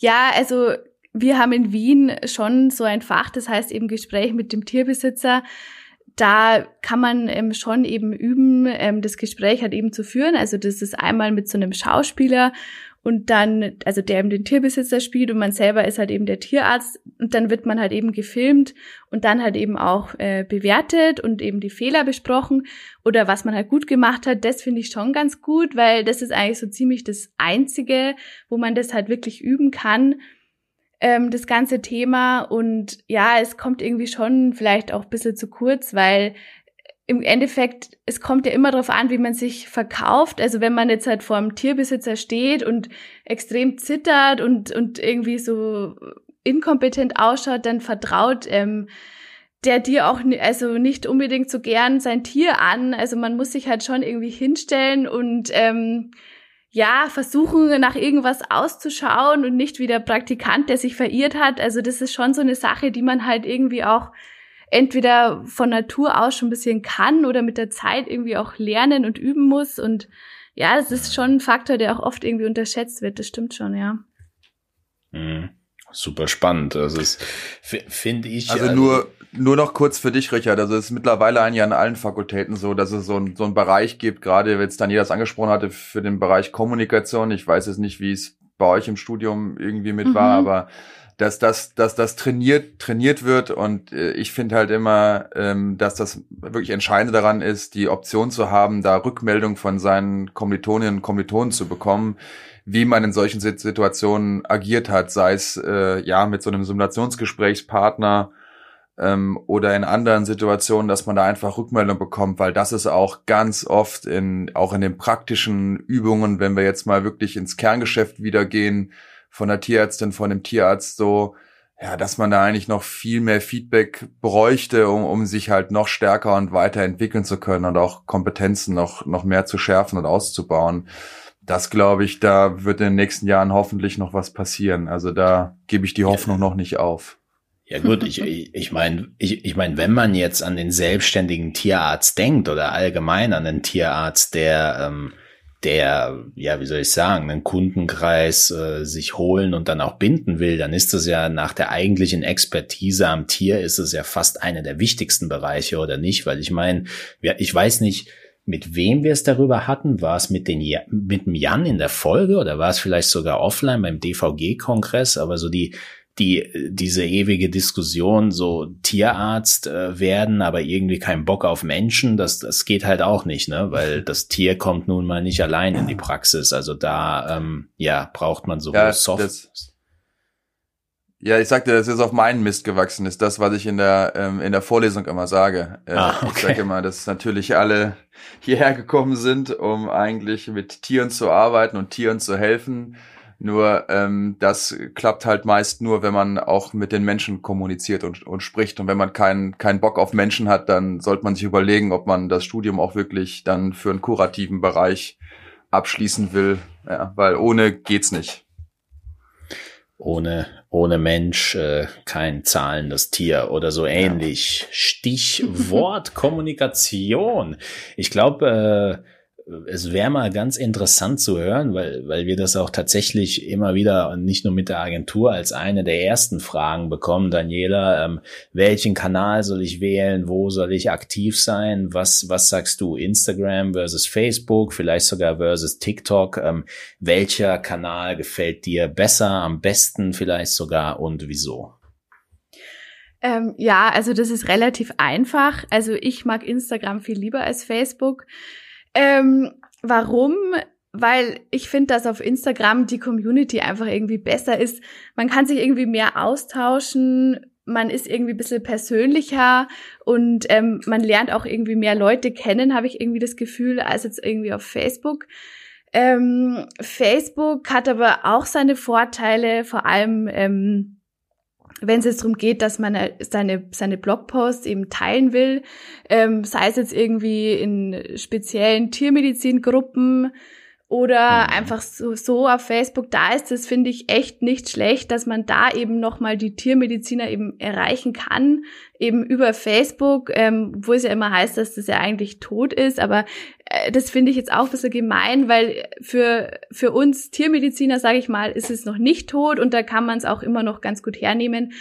Ja, also wir haben in Wien schon so ein Fach, das heißt eben Gespräch mit dem Tierbesitzer. Da kann man ähm, schon eben üben, ähm, das Gespräch halt eben zu führen. Also das ist einmal mit so einem Schauspieler und dann, also der eben den Tierbesitzer spielt und man selber ist halt eben der Tierarzt und dann wird man halt eben gefilmt und dann halt eben auch äh, bewertet und eben die Fehler besprochen oder was man halt gut gemacht hat, das finde ich schon ganz gut, weil das ist eigentlich so ziemlich das Einzige, wo man das halt wirklich üben kann ähm, das ganze Thema. Und ja, es kommt irgendwie schon vielleicht auch ein bisschen zu kurz, weil im Endeffekt, es kommt ja immer darauf an, wie man sich verkauft. Also wenn man jetzt halt vor einem Tierbesitzer steht und extrem zittert und, und irgendwie so inkompetent ausschaut, dann vertraut ähm, der dir auch also nicht unbedingt so gern sein Tier an. Also man muss sich halt schon irgendwie hinstellen und ähm, ja, versuchen nach irgendwas auszuschauen und nicht wie der Praktikant, der sich verirrt hat. Also das ist schon so eine Sache, die man halt irgendwie auch entweder von Natur aus schon ein bisschen kann oder mit der Zeit irgendwie auch lernen und üben muss. Und ja, das ist schon ein Faktor, der auch oft irgendwie unterschätzt wird. Das stimmt schon, ja. Mhm. Super spannend. Also es finde ich. Also, also nur nur noch kurz für dich, Richard. Also es ist mittlerweile eigentlich an allen Fakultäten so, dass es so, ein, so einen Bereich gibt, gerade jetzt Daniel das angesprochen hatte, für den Bereich Kommunikation. Ich weiß jetzt nicht, wie es bei euch im Studium irgendwie mit mhm. war, aber dass das, dass das trainiert, trainiert wird und äh, ich finde halt immer, ähm, dass das wirklich Entscheidende daran ist, die Option zu haben, da Rückmeldung von seinen Kommilitoninnen und Kommilitonen zu bekommen, wie man in solchen Situationen agiert hat, sei es äh, ja mit so einem Simulationsgesprächspartner ähm, oder in anderen Situationen, dass man da einfach Rückmeldung bekommt, weil das ist auch ganz oft in auch in den praktischen Übungen, wenn wir jetzt mal wirklich ins Kerngeschäft wieder gehen von der Tierärztin, von dem Tierarzt so, ja, dass man da eigentlich noch viel mehr Feedback bräuchte, um, um sich halt noch stärker und weiterentwickeln zu können und auch Kompetenzen noch, noch mehr zu schärfen und auszubauen. Das glaube ich, da wird in den nächsten Jahren hoffentlich noch was passieren. Also da gebe ich die Hoffnung noch nicht auf. Ja gut, ich, ich, ich meine, ich, ich mein, wenn man jetzt an den selbstständigen Tierarzt denkt oder allgemein an den Tierarzt, der ähm, der, ja, wie soll ich sagen, einen Kundenkreis äh, sich holen und dann auch binden will, dann ist das ja nach der eigentlichen Expertise am Tier ist es ja fast einer der wichtigsten Bereiche oder nicht, weil ich meine, ich weiß nicht, mit wem wir es darüber hatten. War es mit, den, mit dem Jan in der Folge oder war es vielleicht sogar offline beim DVG-Kongress? Aber so die, die diese ewige Diskussion so Tierarzt äh, werden, aber irgendwie keinen Bock auf Menschen, das das geht halt auch nicht, ne, weil das Tier kommt nun mal nicht allein in die Praxis. Also da ähm, ja braucht man sowohl ja, Soft. Das, ja, ich sagte, das ist auf meinen Mist gewachsen, ist das, was ich in der ähm, in der Vorlesung immer sage. Äh, ah, okay. Ich sage immer, dass natürlich alle hierher gekommen sind, um eigentlich mit Tieren zu arbeiten und Tieren zu helfen nur ähm, das klappt halt meist nur, wenn man auch mit den Menschen kommuniziert und, und spricht. Und wenn man keinen keinen Bock auf Menschen hat, dann sollte man sich überlegen, ob man das Studium auch wirklich dann für einen kurativen Bereich abschließen will. Ja, weil ohne geht's nicht. Ohne, ohne Mensch äh, kein zahlendes Tier oder so ähnlich. Ja. Stichwort Kommunikation. Ich glaube, äh, es wäre mal ganz interessant zu hören, weil, weil wir das auch tatsächlich immer wieder nicht nur mit der Agentur als eine der ersten Fragen bekommen. Daniela, ähm, welchen Kanal soll ich wählen? Wo soll ich aktiv sein? Was, was sagst du? Instagram versus Facebook, vielleicht sogar versus TikTok. Ähm, welcher Kanal gefällt dir besser, am besten vielleicht sogar und wieso? Ähm, ja, also das ist relativ einfach. Also ich mag Instagram viel lieber als Facebook. Ähm, warum? Weil ich finde, dass auf Instagram die Community einfach irgendwie besser ist. Man kann sich irgendwie mehr austauschen, man ist irgendwie ein bisschen persönlicher und ähm, man lernt auch irgendwie mehr Leute kennen, habe ich irgendwie das Gefühl, als jetzt irgendwie auf Facebook. Ähm, Facebook hat aber auch seine Vorteile, vor allem ähm, wenn es jetzt darum geht, dass man äh, seine, seine Blogposts eben teilen will, ähm, sei es jetzt irgendwie in speziellen Tiermedizingruppen oder einfach so, so auf Facebook da ist, das finde ich echt nicht schlecht, dass man da eben nochmal die Tiermediziner eben erreichen kann, eben über Facebook, ähm, wo es ja immer heißt, dass das ja eigentlich tot ist, aber äh, das finde ich jetzt auch ein bisschen gemein, weil für, für uns Tiermediziner, sage ich mal, ist es noch nicht tot und da kann man es auch immer noch ganz gut hernehmen,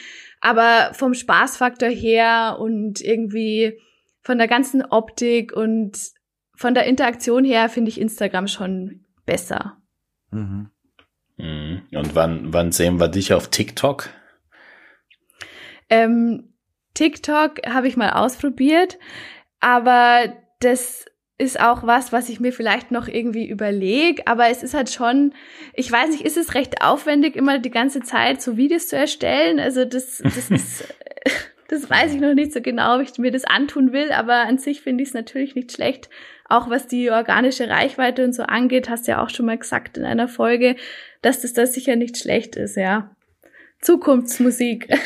aber vom Spaßfaktor her und irgendwie von der ganzen Optik und von der Interaktion her finde ich Instagram schon besser. Mhm. mhm. Und wann, wann sehen wir dich auf TikTok? Ähm, TikTok habe ich mal ausprobiert, aber das ist auch was, was ich mir vielleicht noch irgendwie überlege, aber es ist halt schon, ich weiß nicht, ist es recht aufwendig, immer die ganze Zeit so Videos zu erstellen? Also das, das ist, das weiß ich noch nicht so genau, ob ich mir das antun will, aber an sich finde ich es natürlich nicht schlecht, auch was die organische Reichweite und so angeht, hast du ja auch schon mal gesagt in einer Folge, dass das da sicher nicht schlecht ist, ja. Zukunftsmusik.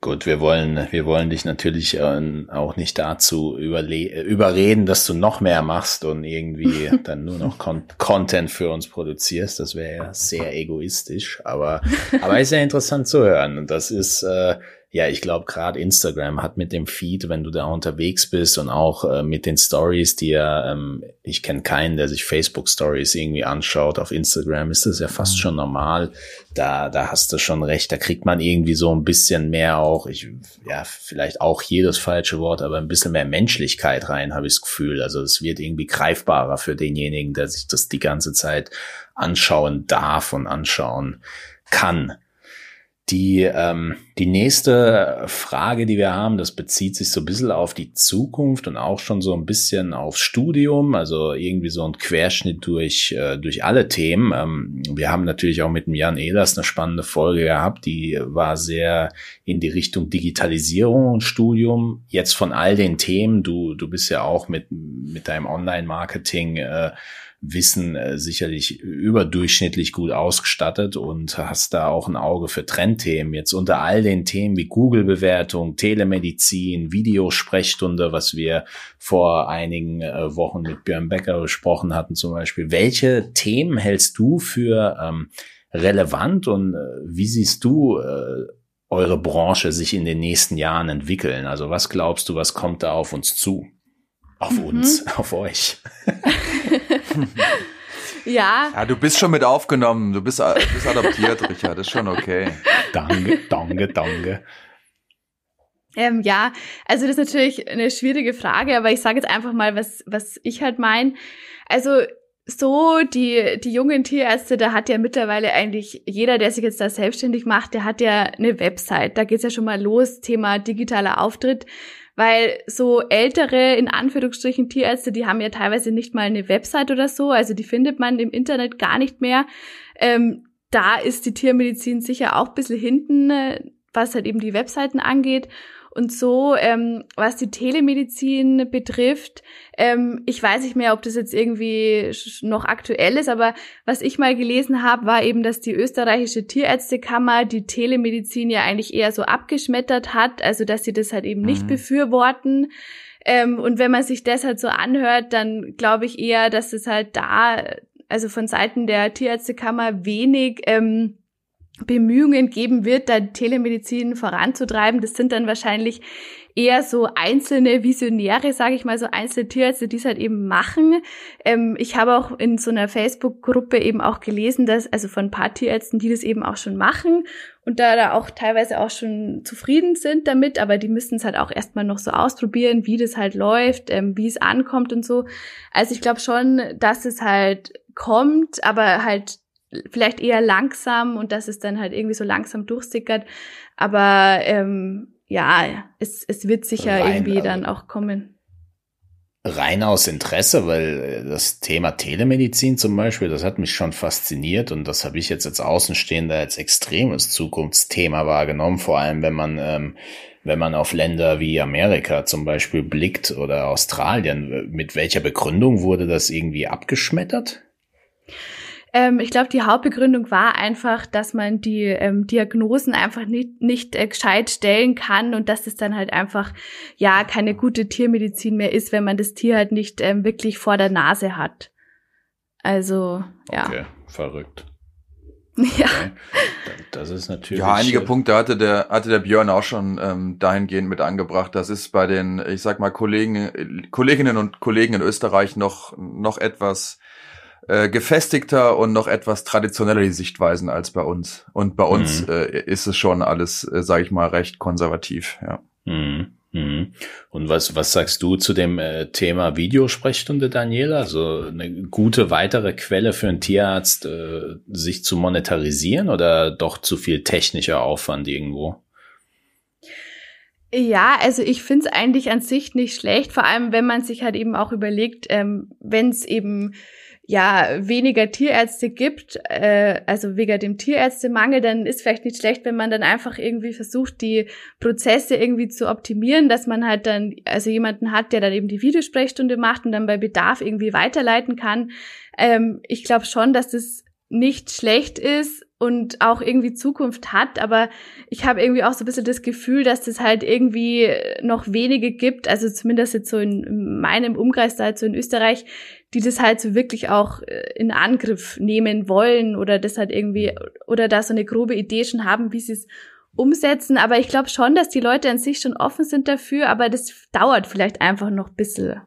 Gut, wir wollen, wir wollen dich natürlich äh, auch nicht dazu überreden, dass du noch mehr machst und irgendwie dann nur noch Con Content für uns produzierst. Das wäre ja sehr egoistisch, aber, aber ist ja interessant zu hören. Und das ist, äh, ja, ich glaube, gerade Instagram hat mit dem Feed, wenn du da unterwegs bist und auch äh, mit den Stories, die ja, ähm, ich kenne keinen, der sich Facebook Stories irgendwie anschaut. Auf Instagram ist das ja fast mhm. schon normal. Da, da hast du schon recht. Da kriegt man irgendwie so ein bisschen mehr auch, ich, ja, vielleicht auch jedes falsche Wort, aber ein bisschen mehr Menschlichkeit rein, habe ich das Gefühl. Also es wird irgendwie greifbarer für denjenigen, der sich das die ganze Zeit anschauen darf und anschauen kann. Die, ähm, die nächste Frage, die wir haben, das bezieht sich so ein bisschen auf die Zukunft und auch schon so ein bisschen aufs Studium, also irgendwie so ein Querschnitt durch, äh, durch alle Themen. Ähm, wir haben natürlich auch mit dem Jan Ehlers eine spannende Folge gehabt, die war sehr in die Richtung Digitalisierung und Studium. Jetzt von all den Themen, du, du bist ja auch mit, mit deinem Online-Marketing äh, Wissen äh, sicherlich überdurchschnittlich gut ausgestattet und hast da auch ein Auge für Trendthemen. Jetzt unter all den Themen wie Google-Bewertung, Telemedizin, Videosprechstunde, was wir vor einigen äh, Wochen mit Björn Becker besprochen hatten zum Beispiel. Welche Themen hältst du für ähm, relevant und äh, wie siehst du äh, eure Branche sich in den nächsten Jahren entwickeln? Also was glaubst du, was kommt da auf uns zu? Auf mhm. uns, auf euch. ja. Ja, du bist schon mit aufgenommen. Du bist, du bist adoptiert, Richard. Das ist schon okay. Danke, danke, danke. Ähm, ja, also das ist natürlich eine schwierige Frage, aber ich sage jetzt einfach mal, was, was ich halt meine. Also so, die, die jungen Tierärzte, da hat ja mittlerweile eigentlich jeder, der sich jetzt da selbstständig macht, der hat ja eine Website. Da geht's ja schon mal los, Thema digitaler Auftritt. Weil so ältere, in Anführungsstrichen, Tierärzte, die haben ja teilweise nicht mal eine Website oder so. Also die findet man im Internet gar nicht mehr. Ähm, da ist die Tiermedizin sicher auch ein bisschen hinten, äh, was halt eben die Webseiten angeht. Und so, ähm, was die Telemedizin betrifft, ähm, ich weiß nicht mehr, ob das jetzt irgendwie noch aktuell ist, aber was ich mal gelesen habe, war eben, dass die österreichische Tierärztekammer die Telemedizin ja eigentlich eher so abgeschmettert hat, also dass sie das halt eben nicht mhm. befürworten. Ähm, und wenn man sich das halt so anhört, dann glaube ich eher, dass es halt da, also von Seiten der Tierärztekammer wenig ähm, Bemühungen geben wird, da Telemedizin voranzutreiben. Das sind dann wahrscheinlich eher so einzelne Visionäre, sage ich mal, so einzelne Tierärzte, die es halt eben machen. Ähm, ich habe auch in so einer Facebook-Gruppe eben auch gelesen, dass, also von ein paar Tierärzten, die das eben auch schon machen und da, da auch teilweise auch schon zufrieden sind damit, aber die müssen es halt auch erstmal noch so ausprobieren, wie das halt läuft, ähm, wie es ankommt und so. Also ich glaube schon, dass es halt kommt, aber halt vielleicht eher langsam und dass es dann halt irgendwie so langsam durchsickert. Aber ähm, ja, es, es wird sicher Rein, irgendwie also dann auch kommen. Rein aus Interesse, weil das Thema Telemedizin zum Beispiel, das hat mich schon fasziniert und das habe ich jetzt als Außenstehender als extremes Zukunftsthema wahrgenommen, vor allem wenn man ähm, wenn man auf Länder wie Amerika zum Beispiel blickt oder Australien, mit welcher Begründung wurde das irgendwie abgeschmettert? Ähm, ich glaube, die Hauptbegründung war einfach, dass man die ähm, Diagnosen einfach nicht, nicht äh, gescheit stellen kann und dass es dann halt einfach ja keine gute Tiermedizin mehr ist, wenn man das Tier halt nicht ähm, wirklich vor der Nase hat. Also, ja. Okay, verrückt. Ja. Okay. Das ist natürlich. Ja, einige Punkte hatte der, hatte der Björn auch schon ähm, dahingehend mit angebracht. Das ist bei den, ich sag mal, Kollegen, Kolleginnen und Kollegen in Österreich noch, noch etwas äh, gefestigter und noch etwas traditioneller die Sichtweisen als bei uns. Und bei uns mhm. äh, ist es schon alles, äh, sage ich mal, recht konservativ. Ja. Mhm. Mhm. Und was, was sagst du zu dem äh, Thema Videosprechstunde, Daniela? Also eine gute weitere Quelle für einen Tierarzt, äh, sich zu monetarisieren oder doch zu viel technischer Aufwand irgendwo? Ja, also ich finde es eigentlich an sich nicht schlecht, vor allem wenn man sich halt eben auch überlegt, ähm, wenn es eben ja weniger Tierärzte gibt, äh, also wegen dem Tierärztemangel, dann ist vielleicht nicht schlecht, wenn man dann einfach irgendwie versucht, die Prozesse irgendwie zu optimieren, dass man halt dann also jemanden hat, der dann eben die Videosprechstunde macht und dann bei Bedarf irgendwie weiterleiten kann. Ähm, ich glaube schon, dass das nicht schlecht ist und auch irgendwie Zukunft hat, aber ich habe irgendwie auch so ein bisschen das Gefühl, dass das halt irgendwie noch wenige gibt, also zumindest jetzt so in meinem Umkreis da, so in Österreich, die das halt so wirklich auch äh, in Angriff nehmen wollen oder das halt irgendwie oder da so eine grobe Idee schon haben, wie sie es umsetzen. Aber ich glaube schon, dass die Leute an sich schon offen sind dafür, aber das dauert vielleicht einfach noch ein bisschen.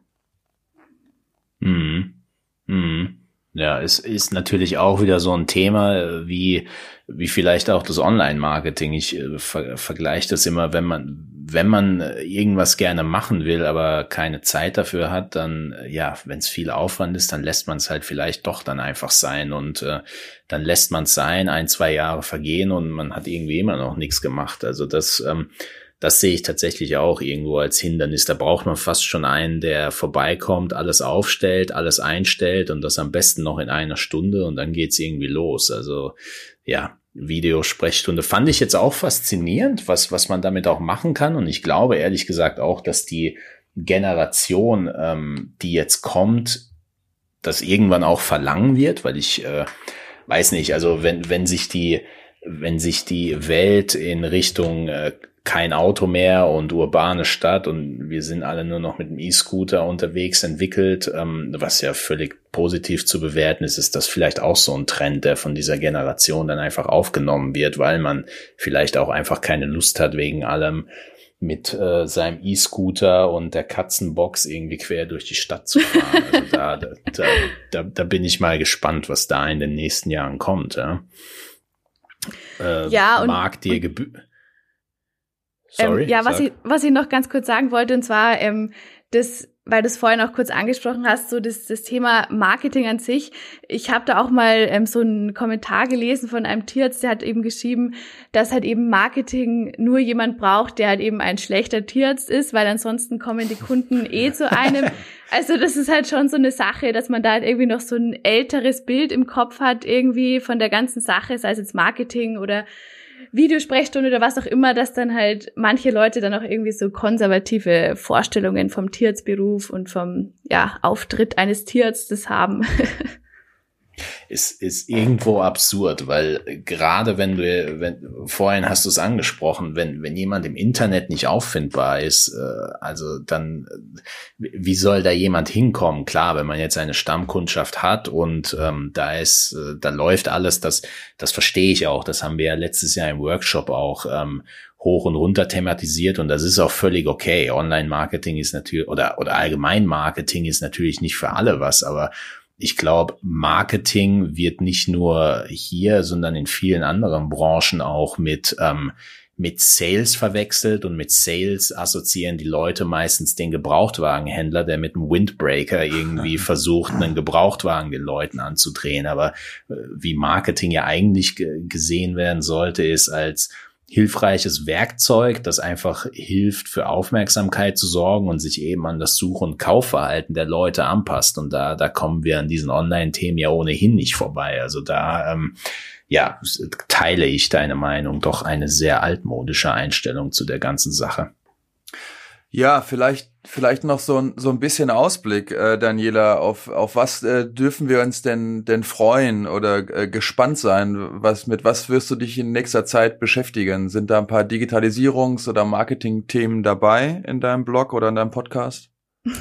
Mhm. Mhm. Ja, es ist natürlich auch wieder so ein Thema, äh, wie, wie vielleicht auch das Online-Marketing. Ich äh, ver vergleiche das immer, wenn man, wenn man irgendwas gerne machen will, aber keine Zeit dafür hat, dann, äh, ja, wenn es viel Aufwand ist, dann lässt man es halt vielleicht doch dann einfach sein und äh, dann lässt man es sein, ein, zwei Jahre vergehen und man hat irgendwie immer noch nichts gemacht. Also das, ähm, das sehe ich tatsächlich auch irgendwo als Hindernis. Da braucht man fast schon einen, der vorbeikommt, alles aufstellt, alles einstellt und das am besten noch in einer Stunde und dann geht's irgendwie los. Also ja, Videosprechstunde fand ich jetzt auch faszinierend, was, was man damit auch machen kann. Und ich glaube ehrlich gesagt auch, dass die Generation, ähm, die jetzt kommt, das irgendwann auch verlangen wird, weil ich äh, weiß nicht, also wenn, wenn sich die, wenn sich die Welt in Richtung äh, kein Auto mehr und urbane Stadt und wir sind alle nur noch mit dem E-Scooter unterwegs entwickelt, ähm, was ja völlig positiv zu bewerten ist, ist das vielleicht auch so ein Trend, der von dieser Generation dann einfach aufgenommen wird, weil man vielleicht auch einfach keine Lust hat wegen allem mit äh, seinem E-Scooter und der Katzenbox irgendwie quer durch die Stadt zu fahren. Also da, da, da, da, bin ich mal gespannt, was da in den nächsten Jahren kommt. Ja, äh, ja und, mag dir Gebühr. Sorry, ähm, ja, was ich, was ich noch ganz kurz sagen wollte, und zwar ähm, das weil du es vorhin auch kurz angesprochen hast, so das, das Thema Marketing an sich. Ich habe da auch mal ähm, so einen Kommentar gelesen von einem Tierarzt, der hat eben geschrieben, dass halt eben Marketing nur jemand braucht, der halt eben ein schlechter Tierarzt ist, weil ansonsten kommen die Kunden eh zu einem. Also das ist halt schon so eine Sache, dass man da halt irgendwie noch so ein älteres Bild im Kopf hat, irgendwie von der ganzen Sache, sei es jetzt Marketing oder Videosprechstunde oder was auch immer, dass dann halt manche Leute dann auch irgendwie so konservative Vorstellungen vom Tierarztberuf und vom ja, Auftritt eines Tierarztes haben. ist, ist irgendwo absurd, weil gerade wenn du, wenn, vorhin hast du es angesprochen, wenn, wenn jemand im Internet nicht auffindbar ist, äh, also dann, wie soll da jemand hinkommen? Klar, wenn man jetzt eine Stammkundschaft hat und ähm, da ist, äh, da läuft alles, das, das verstehe ich auch, das haben wir ja letztes Jahr im Workshop auch ähm, hoch und runter thematisiert und das ist auch völlig okay. Online-Marketing ist natürlich, oder, oder allgemein Marketing ist natürlich nicht für alle was, aber ich glaube, Marketing wird nicht nur hier, sondern in vielen anderen Branchen auch mit, ähm, mit Sales verwechselt und mit Sales assoziieren die Leute meistens den Gebrauchtwagenhändler, der mit einem Windbreaker irgendwie versucht, einen Gebrauchtwagen den Leuten anzudrehen. Aber äh, wie Marketing ja eigentlich gesehen werden sollte, ist als hilfreiches Werkzeug, das einfach hilft, für Aufmerksamkeit zu sorgen und sich eben an das Such- und Kaufverhalten der Leute anpasst. Und da, da kommen wir an diesen Online-Themen ja ohnehin nicht vorbei. Also da, ähm, ja, teile ich deine Meinung, doch eine sehr altmodische Einstellung zu der ganzen Sache. Ja, vielleicht, vielleicht noch so ein, so ein bisschen Ausblick, äh, Daniela, auf, auf was äh, dürfen wir uns denn, denn freuen oder äh, gespannt sein? Was, mit was wirst du dich in nächster Zeit beschäftigen? Sind da ein paar Digitalisierungs- oder Marketing-Themen dabei in deinem Blog oder in deinem Podcast?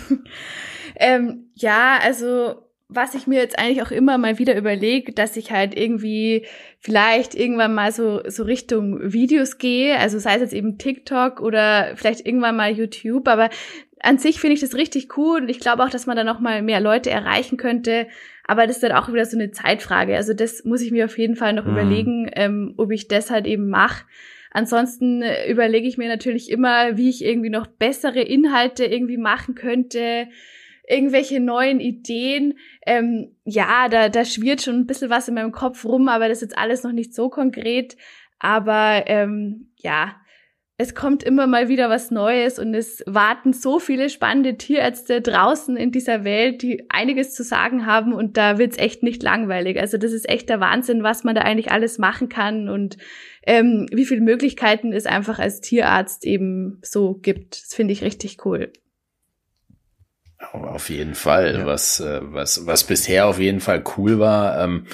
ähm, ja, also was ich mir jetzt eigentlich auch immer mal wieder überlege, dass ich halt irgendwie vielleicht irgendwann mal so, so Richtung Videos gehe, also sei es jetzt eben TikTok oder vielleicht irgendwann mal YouTube, aber an sich finde ich das richtig cool und ich glaube auch, dass man da noch mal mehr Leute erreichen könnte, aber das ist dann auch wieder so eine Zeitfrage, also das muss ich mir auf jeden Fall noch mhm. überlegen, ähm, ob ich das halt eben mache. Ansonsten äh, überlege ich mir natürlich immer, wie ich irgendwie noch bessere Inhalte irgendwie machen könnte, irgendwelche neuen Ideen. Ähm, ja, da, da schwirrt schon ein bisschen was in meinem Kopf rum, aber das ist jetzt alles noch nicht so konkret. Aber ähm, ja, es kommt immer mal wieder was Neues und es warten so viele spannende Tierärzte draußen in dieser Welt, die einiges zu sagen haben und da wird's echt nicht langweilig. Also das ist echt der Wahnsinn, was man da eigentlich alles machen kann und ähm, wie viele Möglichkeiten es einfach als Tierarzt eben so gibt. Das finde ich richtig cool. Auf jeden Fall. Ja. Was, äh, was, was bisher auf jeden Fall cool war, ähm,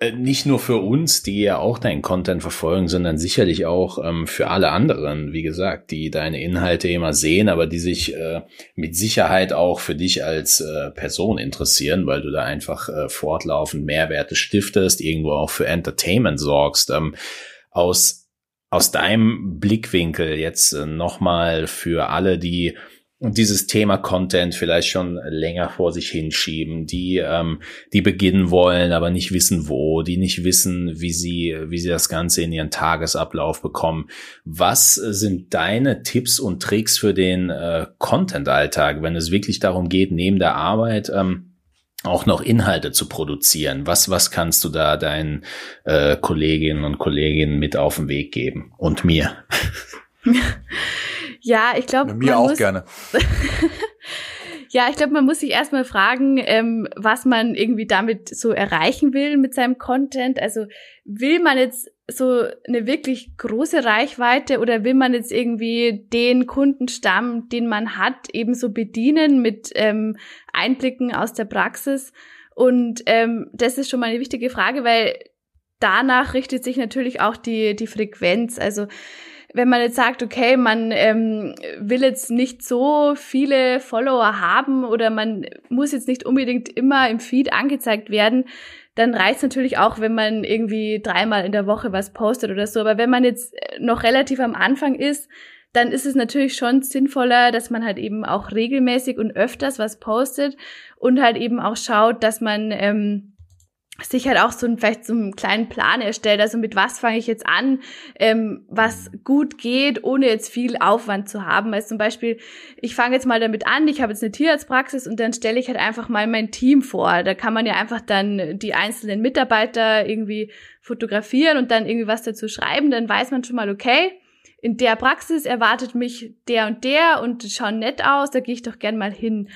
äh, nicht nur für uns, die ja auch deinen Content verfolgen, sondern sicherlich auch ähm, für alle anderen, wie gesagt, die deine Inhalte immer sehen, aber die sich äh, mit Sicherheit auch für dich als äh, Person interessieren, weil du da einfach äh, fortlaufend Mehrwerte stiftest, irgendwo auch für Entertainment sorgst. Ähm, aus, aus deinem Blickwinkel jetzt äh, nochmal für alle, die dieses Thema Content vielleicht schon länger vor sich hinschieben, die, ähm, die beginnen wollen, aber nicht wissen wo, die nicht wissen, wie sie, wie sie das Ganze in ihren Tagesablauf bekommen. Was sind deine Tipps und Tricks für den äh, Content-Alltag, wenn es wirklich darum geht, neben der Arbeit ähm, auch noch Inhalte zu produzieren? Was, was kannst du da deinen äh, Kolleginnen und Kollegen mit auf den Weg geben? Und mir? Ja, ich glaube. Mir auch muss, gerne. ja, ich glaube, man muss sich erstmal fragen, ähm, was man irgendwie damit so erreichen will mit seinem Content. Also will man jetzt so eine wirklich große Reichweite oder will man jetzt irgendwie den Kundenstamm, den man hat, ebenso bedienen mit ähm, Einblicken aus der Praxis? Und ähm, das ist schon mal eine wichtige Frage, weil danach richtet sich natürlich auch die, die Frequenz. Also wenn man jetzt sagt, okay, man ähm, will jetzt nicht so viele Follower haben oder man muss jetzt nicht unbedingt immer im Feed angezeigt werden, dann reicht natürlich auch, wenn man irgendwie dreimal in der Woche was postet oder so. Aber wenn man jetzt noch relativ am Anfang ist, dann ist es natürlich schon sinnvoller, dass man halt eben auch regelmäßig und öfters was postet und halt eben auch schaut, dass man ähm, sich halt auch so ein, vielleicht so einen kleinen Plan erstellt, also mit was fange ich jetzt an, ähm, was gut geht, ohne jetzt viel Aufwand zu haben. Also zum Beispiel, ich fange jetzt mal damit an, ich habe jetzt eine Tierarztpraxis und dann stelle ich halt einfach mal mein Team vor. Da kann man ja einfach dann die einzelnen Mitarbeiter irgendwie fotografieren und dann irgendwie was dazu schreiben, dann weiß man schon mal, okay, in der Praxis erwartet mich der und der und schauen nett aus, da gehe ich doch gern mal hin.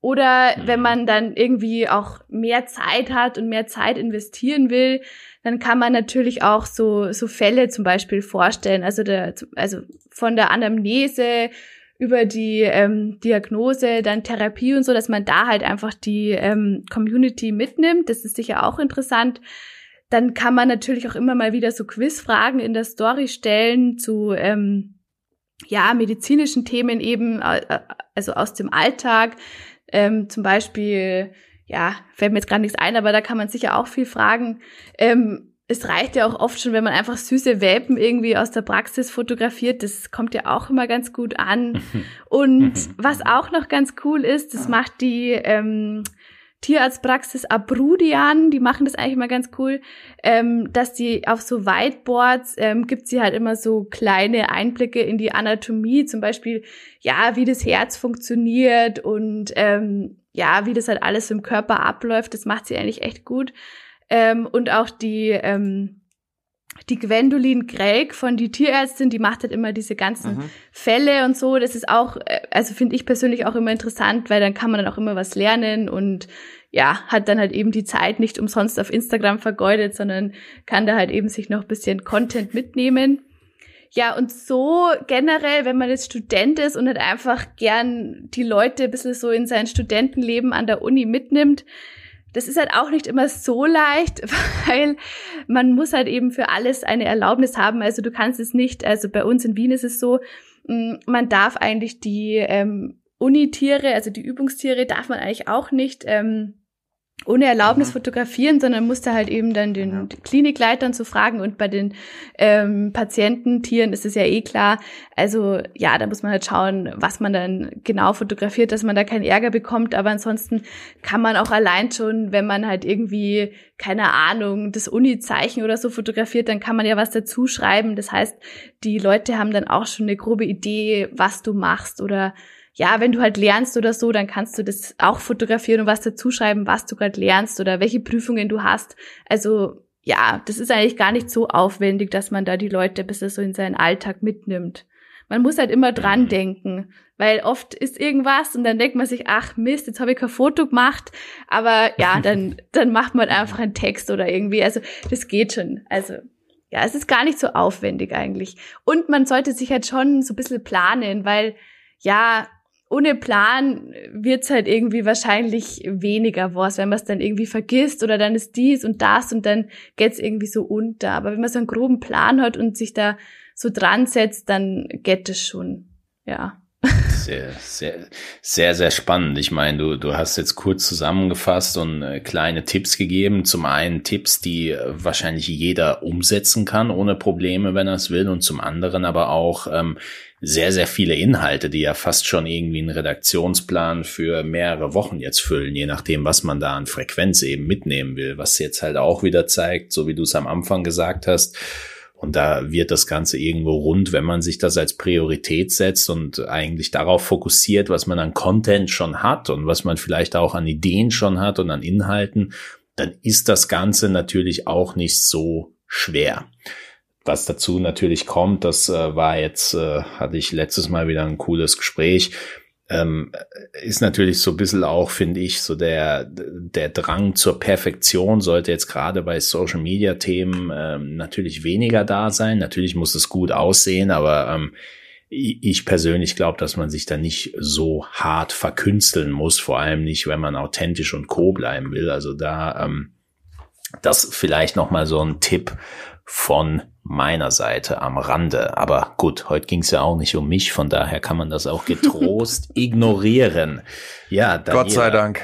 Oder wenn mhm. man dann irgendwie auch mehr Zeit hat und mehr Zeit investieren will, dann kann man natürlich auch so, so Fälle zum Beispiel vorstellen. Also, der, also von der Anamnese über die ähm, Diagnose, dann Therapie und so, dass man da halt einfach die ähm, Community mitnimmt. Das ist sicher auch interessant. Dann kann man natürlich auch immer mal wieder so Quizfragen in der Story stellen zu ähm, ja medizinischen Themen eben, äh, also aus dem Alltag. Ähm, zum Beispiel, ja, fällt mir jetzt gerade nichts ein, aber da kann man sicher auch viel fragen. Ähm, es reicht ja auch oft schon, wenn man einfach süße Welpen irgendwie aus der Praxis fotografiert. Das kommt ja auch immer ganz gut an. Und was auch noch ganz cool ist, das macht die ähm, Tierarztpraxis Abrudian, die machen das eigentlich immer ganz cool, ähm, dass die auf so Whiteboards ähm, gibt sie halt immer so kleine Einblicke in die Anatomie, zum Beispiel ja, wie das Herz funktioniert und ähm, ja, wie das halt alles im Körper abläuft. Das macht sie eigentlich echt gut. Ähm, und auch die ähm, die Gwendolin Gregg von die Tierärztin, die macht halt immer diese ganzen mhm. Fälle und so. Das ist auch, äh, also finde ich persönlich auch immer interessant, weil dann kann man dann auch immer was lernen und ja, hat dann halt eben die Zeit nicht umsonst auf Instagram vergeudet, sondern kann da halt eben sich noch ein bisschen Content mitnehmen. Ja, und so generell, wenn man jetzt Student ist und halt einfach gern die Leute ein bisschen so in sein Studentenleben an der Uni mitnimmt, das ist halt auch nicht immer so leicht, weil man muss halt eben für alles eine Erlaubnis haben. Also du kannst es nicht, also bei uns in Wien ist es so, mm, man darf eigentlich die ähm, Unitiere, also die Übungstiere, darf man eigentlich auch nicht ähm, ohne Erlaubnis mhm. fotografieren, sondern musste halt eben dann den ja. Klinikleitern zu fragen und bei den ähm, Patiententieren ist es ja eh klar. Also ja, da muss man halt schauen, was man dann genau fotografiert, dass man da keinen Ärger bekommt. Aber ansonsten kann man auch allein schon, wenn man halt irgendwie keine Ahnung das Uni-Zeichen oder so fotografiert, dann kann man ja was dazu schreiben. Das heißt, die Leute haben dann auch schon eine grobe Idee, was du machst oder ja, wenn du halt lernst oder so, dann kannst du das auch fotografieren und was dazu schreiben, was du gerade lernst oder welche Prüfungen du hast. Also ja, das ist eigentlich gar nicht so aufwendig, dass man da die Leute bis so in seinen Alltag mitnimmt. Man muss halt immer dran mhm. denken, weil oft ist irgendwas und dann denkt man sich, ach Mist, jetzt habe ich kein Foto gemacht, aber ja, dann dann macht man einfach einen Text oder irgendwie, also das geht schon. Also ja, es ist gar nicht so aufwendig eigentlich. Und man sollte sich halt schon so ein bisschen planen, weil ja, ohne Plan wird's halt irgendwie wahrscheinlich weniger was, wenn man es dann irgendwie vergisst oder dann ist dies und das und dann geht's irgendwie so unter. Aber wenn man so einen groben Plan hat und sich da so dran setzt, dann geht es schon. Ja. Sehr, sehr, sehr, sehr spannend. Ich meine, du, du hast jetzt kurz zusammengefasst und äh, kleine Tipps gegeben. Zum einen Tipps, die äh, wahrscheinlich jeder umsetzen kann ohne Probleme, wenn er es will, und zum anderen aber auch ähm, sehr, sehr viele Inhalte, die ja fast schon irgendwie einen Redaktionsplan für mehrere Wochen jetzt füllen, je nachdem, was man da an Frequenz eben mitnehmen will, was jetzt halt auch wieder zeigt, so wie du es am Anfang gesagt hast, und da wird das Ganze irgendwo rund, wenn man sich das als Priorität setzt und eigentlich darauf fokussiert, was man an Content schon hat und was man vielleicht auch an Ideen schon hat und an Inhalten, dann ist das Ganze natürlich auch nicht so schwer. Was dazu natürlich kommt, das äh, war jetzt, äh, hatte ich letztes Mal wieder ein cooles Gespräch ähm, ist natürlich so ein bisschen auch, finde ich, so der, der Drang zur Perfektion sollte jetzt gerade bei Social Media Themen ähm, natürlich weniger da sein. Natürlich muss es gut aussehen, aber ähm, ich persönlich glaube, dass man sich da nicht so hart verkünsteln muss, vor allem nicht, wenn man authentisch und co bleiben will. Also da ähm, das vielleicht noch mal so ein Tipp von meiner Seite am Rande. Aber gut, heute ging es ja auch nicht um mich, von daher kann man das auch getrost ignorieren. Ja, Daniela, Gott sei Dank.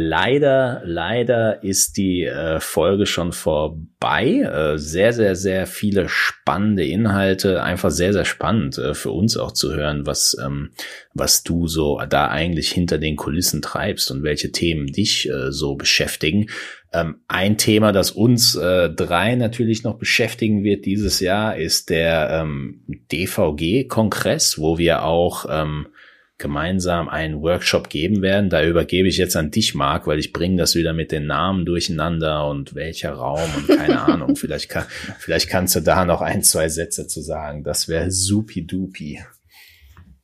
Leider, leider ist die äh, Folge schon vorbei. Äh, sehr, sehr, sehr viele spannende Inhalte. Einfach sehr, sehr spannend äh, für uns auch zu hören, was, ähm, was du so da eigentlich hinter den Kulissen treibst und welche Themen dich äh, so beschäftigen. Ähm, ein Thema, das uns äh, drei natürlich noch beschäftigen wird dieses Jahr, ist der ähm, DVG-Kongress, wo wir auch ähm, gemeinsam einen Workshop geben werden. Da übergebe ich jetzt an dich, Marc, weil ich bringe das wieder mit den Namen durcheinander und welcher Raum und keine Ahnung. Vielleicht, kann, vielleicht kannst du da noch ein, zwei Sätze zu sagen. Das wäre supi-dupi.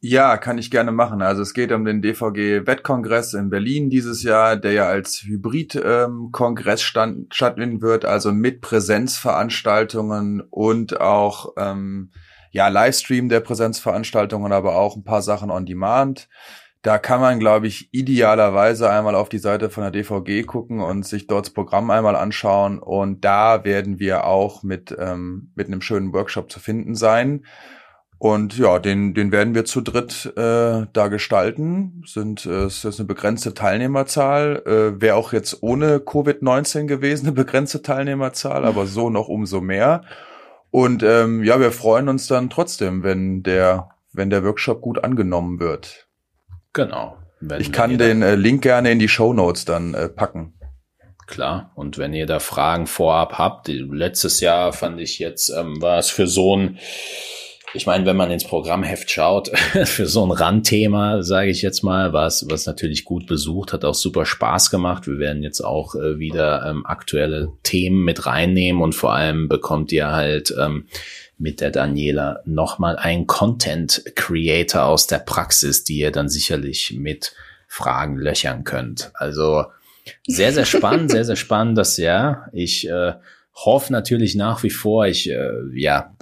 Ja, kann ich gerne machen. Also es geht um den DVG-Wettkongress in Berlin dieses Jahr, der ja als Hybrid-Kongress ähm, stattfinden wird, also mit Präsenzveranstaltungen und auch ähm, ja, Livestream der Präsenzveranstaltungen, aber auch ein paar Sachen on Demand. Da kann man, glaube ich, idealerweise einmal auf die Seite von der DVG gucken und sich dort das Programm einmal anschauen. Und da werden wir auch mit, ähm, mit einem schönen Workshop zu finden sein. Und ja, den, den werden wir zu dritt äh, da gestalten. Sind äh, es ist eine begrenzte Teilnehmerzahl. Äh, Wäre auch jetzt ohne Covid-19 gewesen, eine begrenzte Teilnehmerzahl, aber so noch umso mehr. Und ähm, ja, wir freuen uns dann trotzdem, wenn der, wenn der Workshop gut angenommen wird. Genau. Wenn ich kann den äh, Link gerne in die Show Notes dann äh, packen. Klar. Und wenn ihr da Fragen vorab habt, letztes Jahr fand ich jetzt, ähm, war es für so ein ich meine, wenn man ins Programmheft schaut, für so ein Randthema, sage ich jetzt mal, was was natürlich gut besucht, hat auch super Spaß gemacht. Wir werden jetzt auch äh, wieder ähm, aktuelle Themen mit reinnehmen und vor allem bekommt ihr halt ähm, mit der Daniela nochmal einen Content Creator aus der Praxis, die ihr dann sicherlich mit Fragen löchern könnt. Also sehr, sehr spannend, sehr, sehr spannend das Jahr. Ich äh, hoffe natürlich nach wie vor, ich, äh, ja,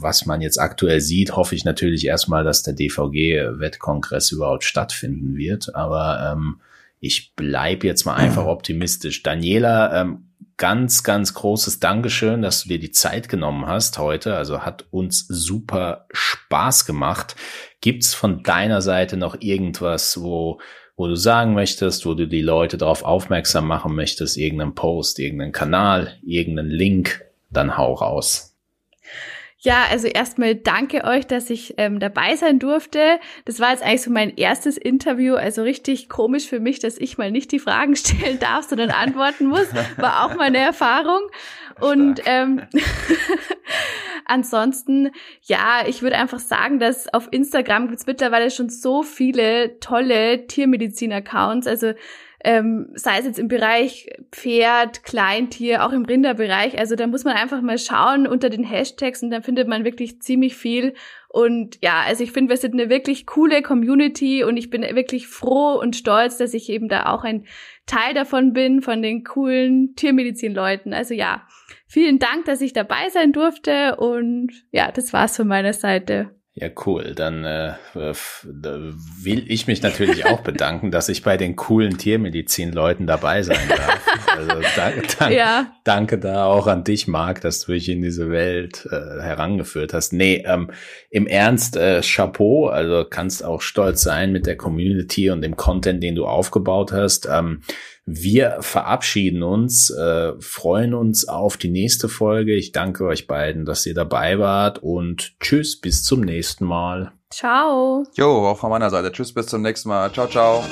was man jetzt aktuell sieht, hoffe ich natürlich erstmal, dass der DVG-Wettkongress überhaupt stattfinden wird. Aber ähm, ich bleib jetzt mal einfach optimistisch. Daniela, ähm, ganz, ganz großes Dankeschön, dass du dir die Zeit genommen hast heute. Also hat uns super Spaß gemacht. Gibt's von deiner Seite noch irgendwas, wo wo du sagen möchtest, wo du die Leute darauf aufmerksam machen möchtest, irgendeinen Post, irgendeinen Kanal, irgendeinen Link, dann hau raus. Ja, also erstmal danke euch, dass ich ähm, dabei sein durfte. Das war jetzt eigentlich so mein erstes Interview, also richtig komisch für mich, dass ich mal nicht die Fragen stellen darf, sondern antworten muss. War auch meine Erfahrung. Und ähm, ansonsten, ja, ich würde einfach sagen, dass auf Instagram gibt's mittlerweile schon so viele tolle Tiermedizin-Accounts. Also ähm, sei es jetzt im Bereich Pferd, Kleintier, auch im Rinderbereich. Also da muss man einfach mal schauen unter den Hashtags und dann findet man wirklich ziemlich viel. Und ja, also ich finde, wir sind eine wirklich coole Community und ich bin wirklich froh und stolz, dass ich eben da auch ein Teil davon bin, von den coolen Tiermedizin-Leuten. Also ja, vielen Dank, dass ich dabei sein durfte und ja, das war's von meiner Seite. Ja, cool. Dann äh, will ich mich natürlich auch bedanken, dass ich bei den coolen Tiermedizin-Leuten dabei sein darf. Also da, da, ja. danke da auch an dich, Marc, dass du mich in diese Welt äh, herangeführt hast. Nee, ähm, im Ernst, äh, Chapeau, also kannst auch stolz sein mit der Community und dem Content, den du aufgebaut hast. Ähm, wir verabschieden uns, äh, freuen uns auf die nächste Folge. Ich danke euch beiden, dass ihr dabei wart und tschüss, bis zum nächsten Mal. Ciao. Jo, auch von meiner Seite. Tschüss, bis zum nächsten Mal. Ciao, ciao.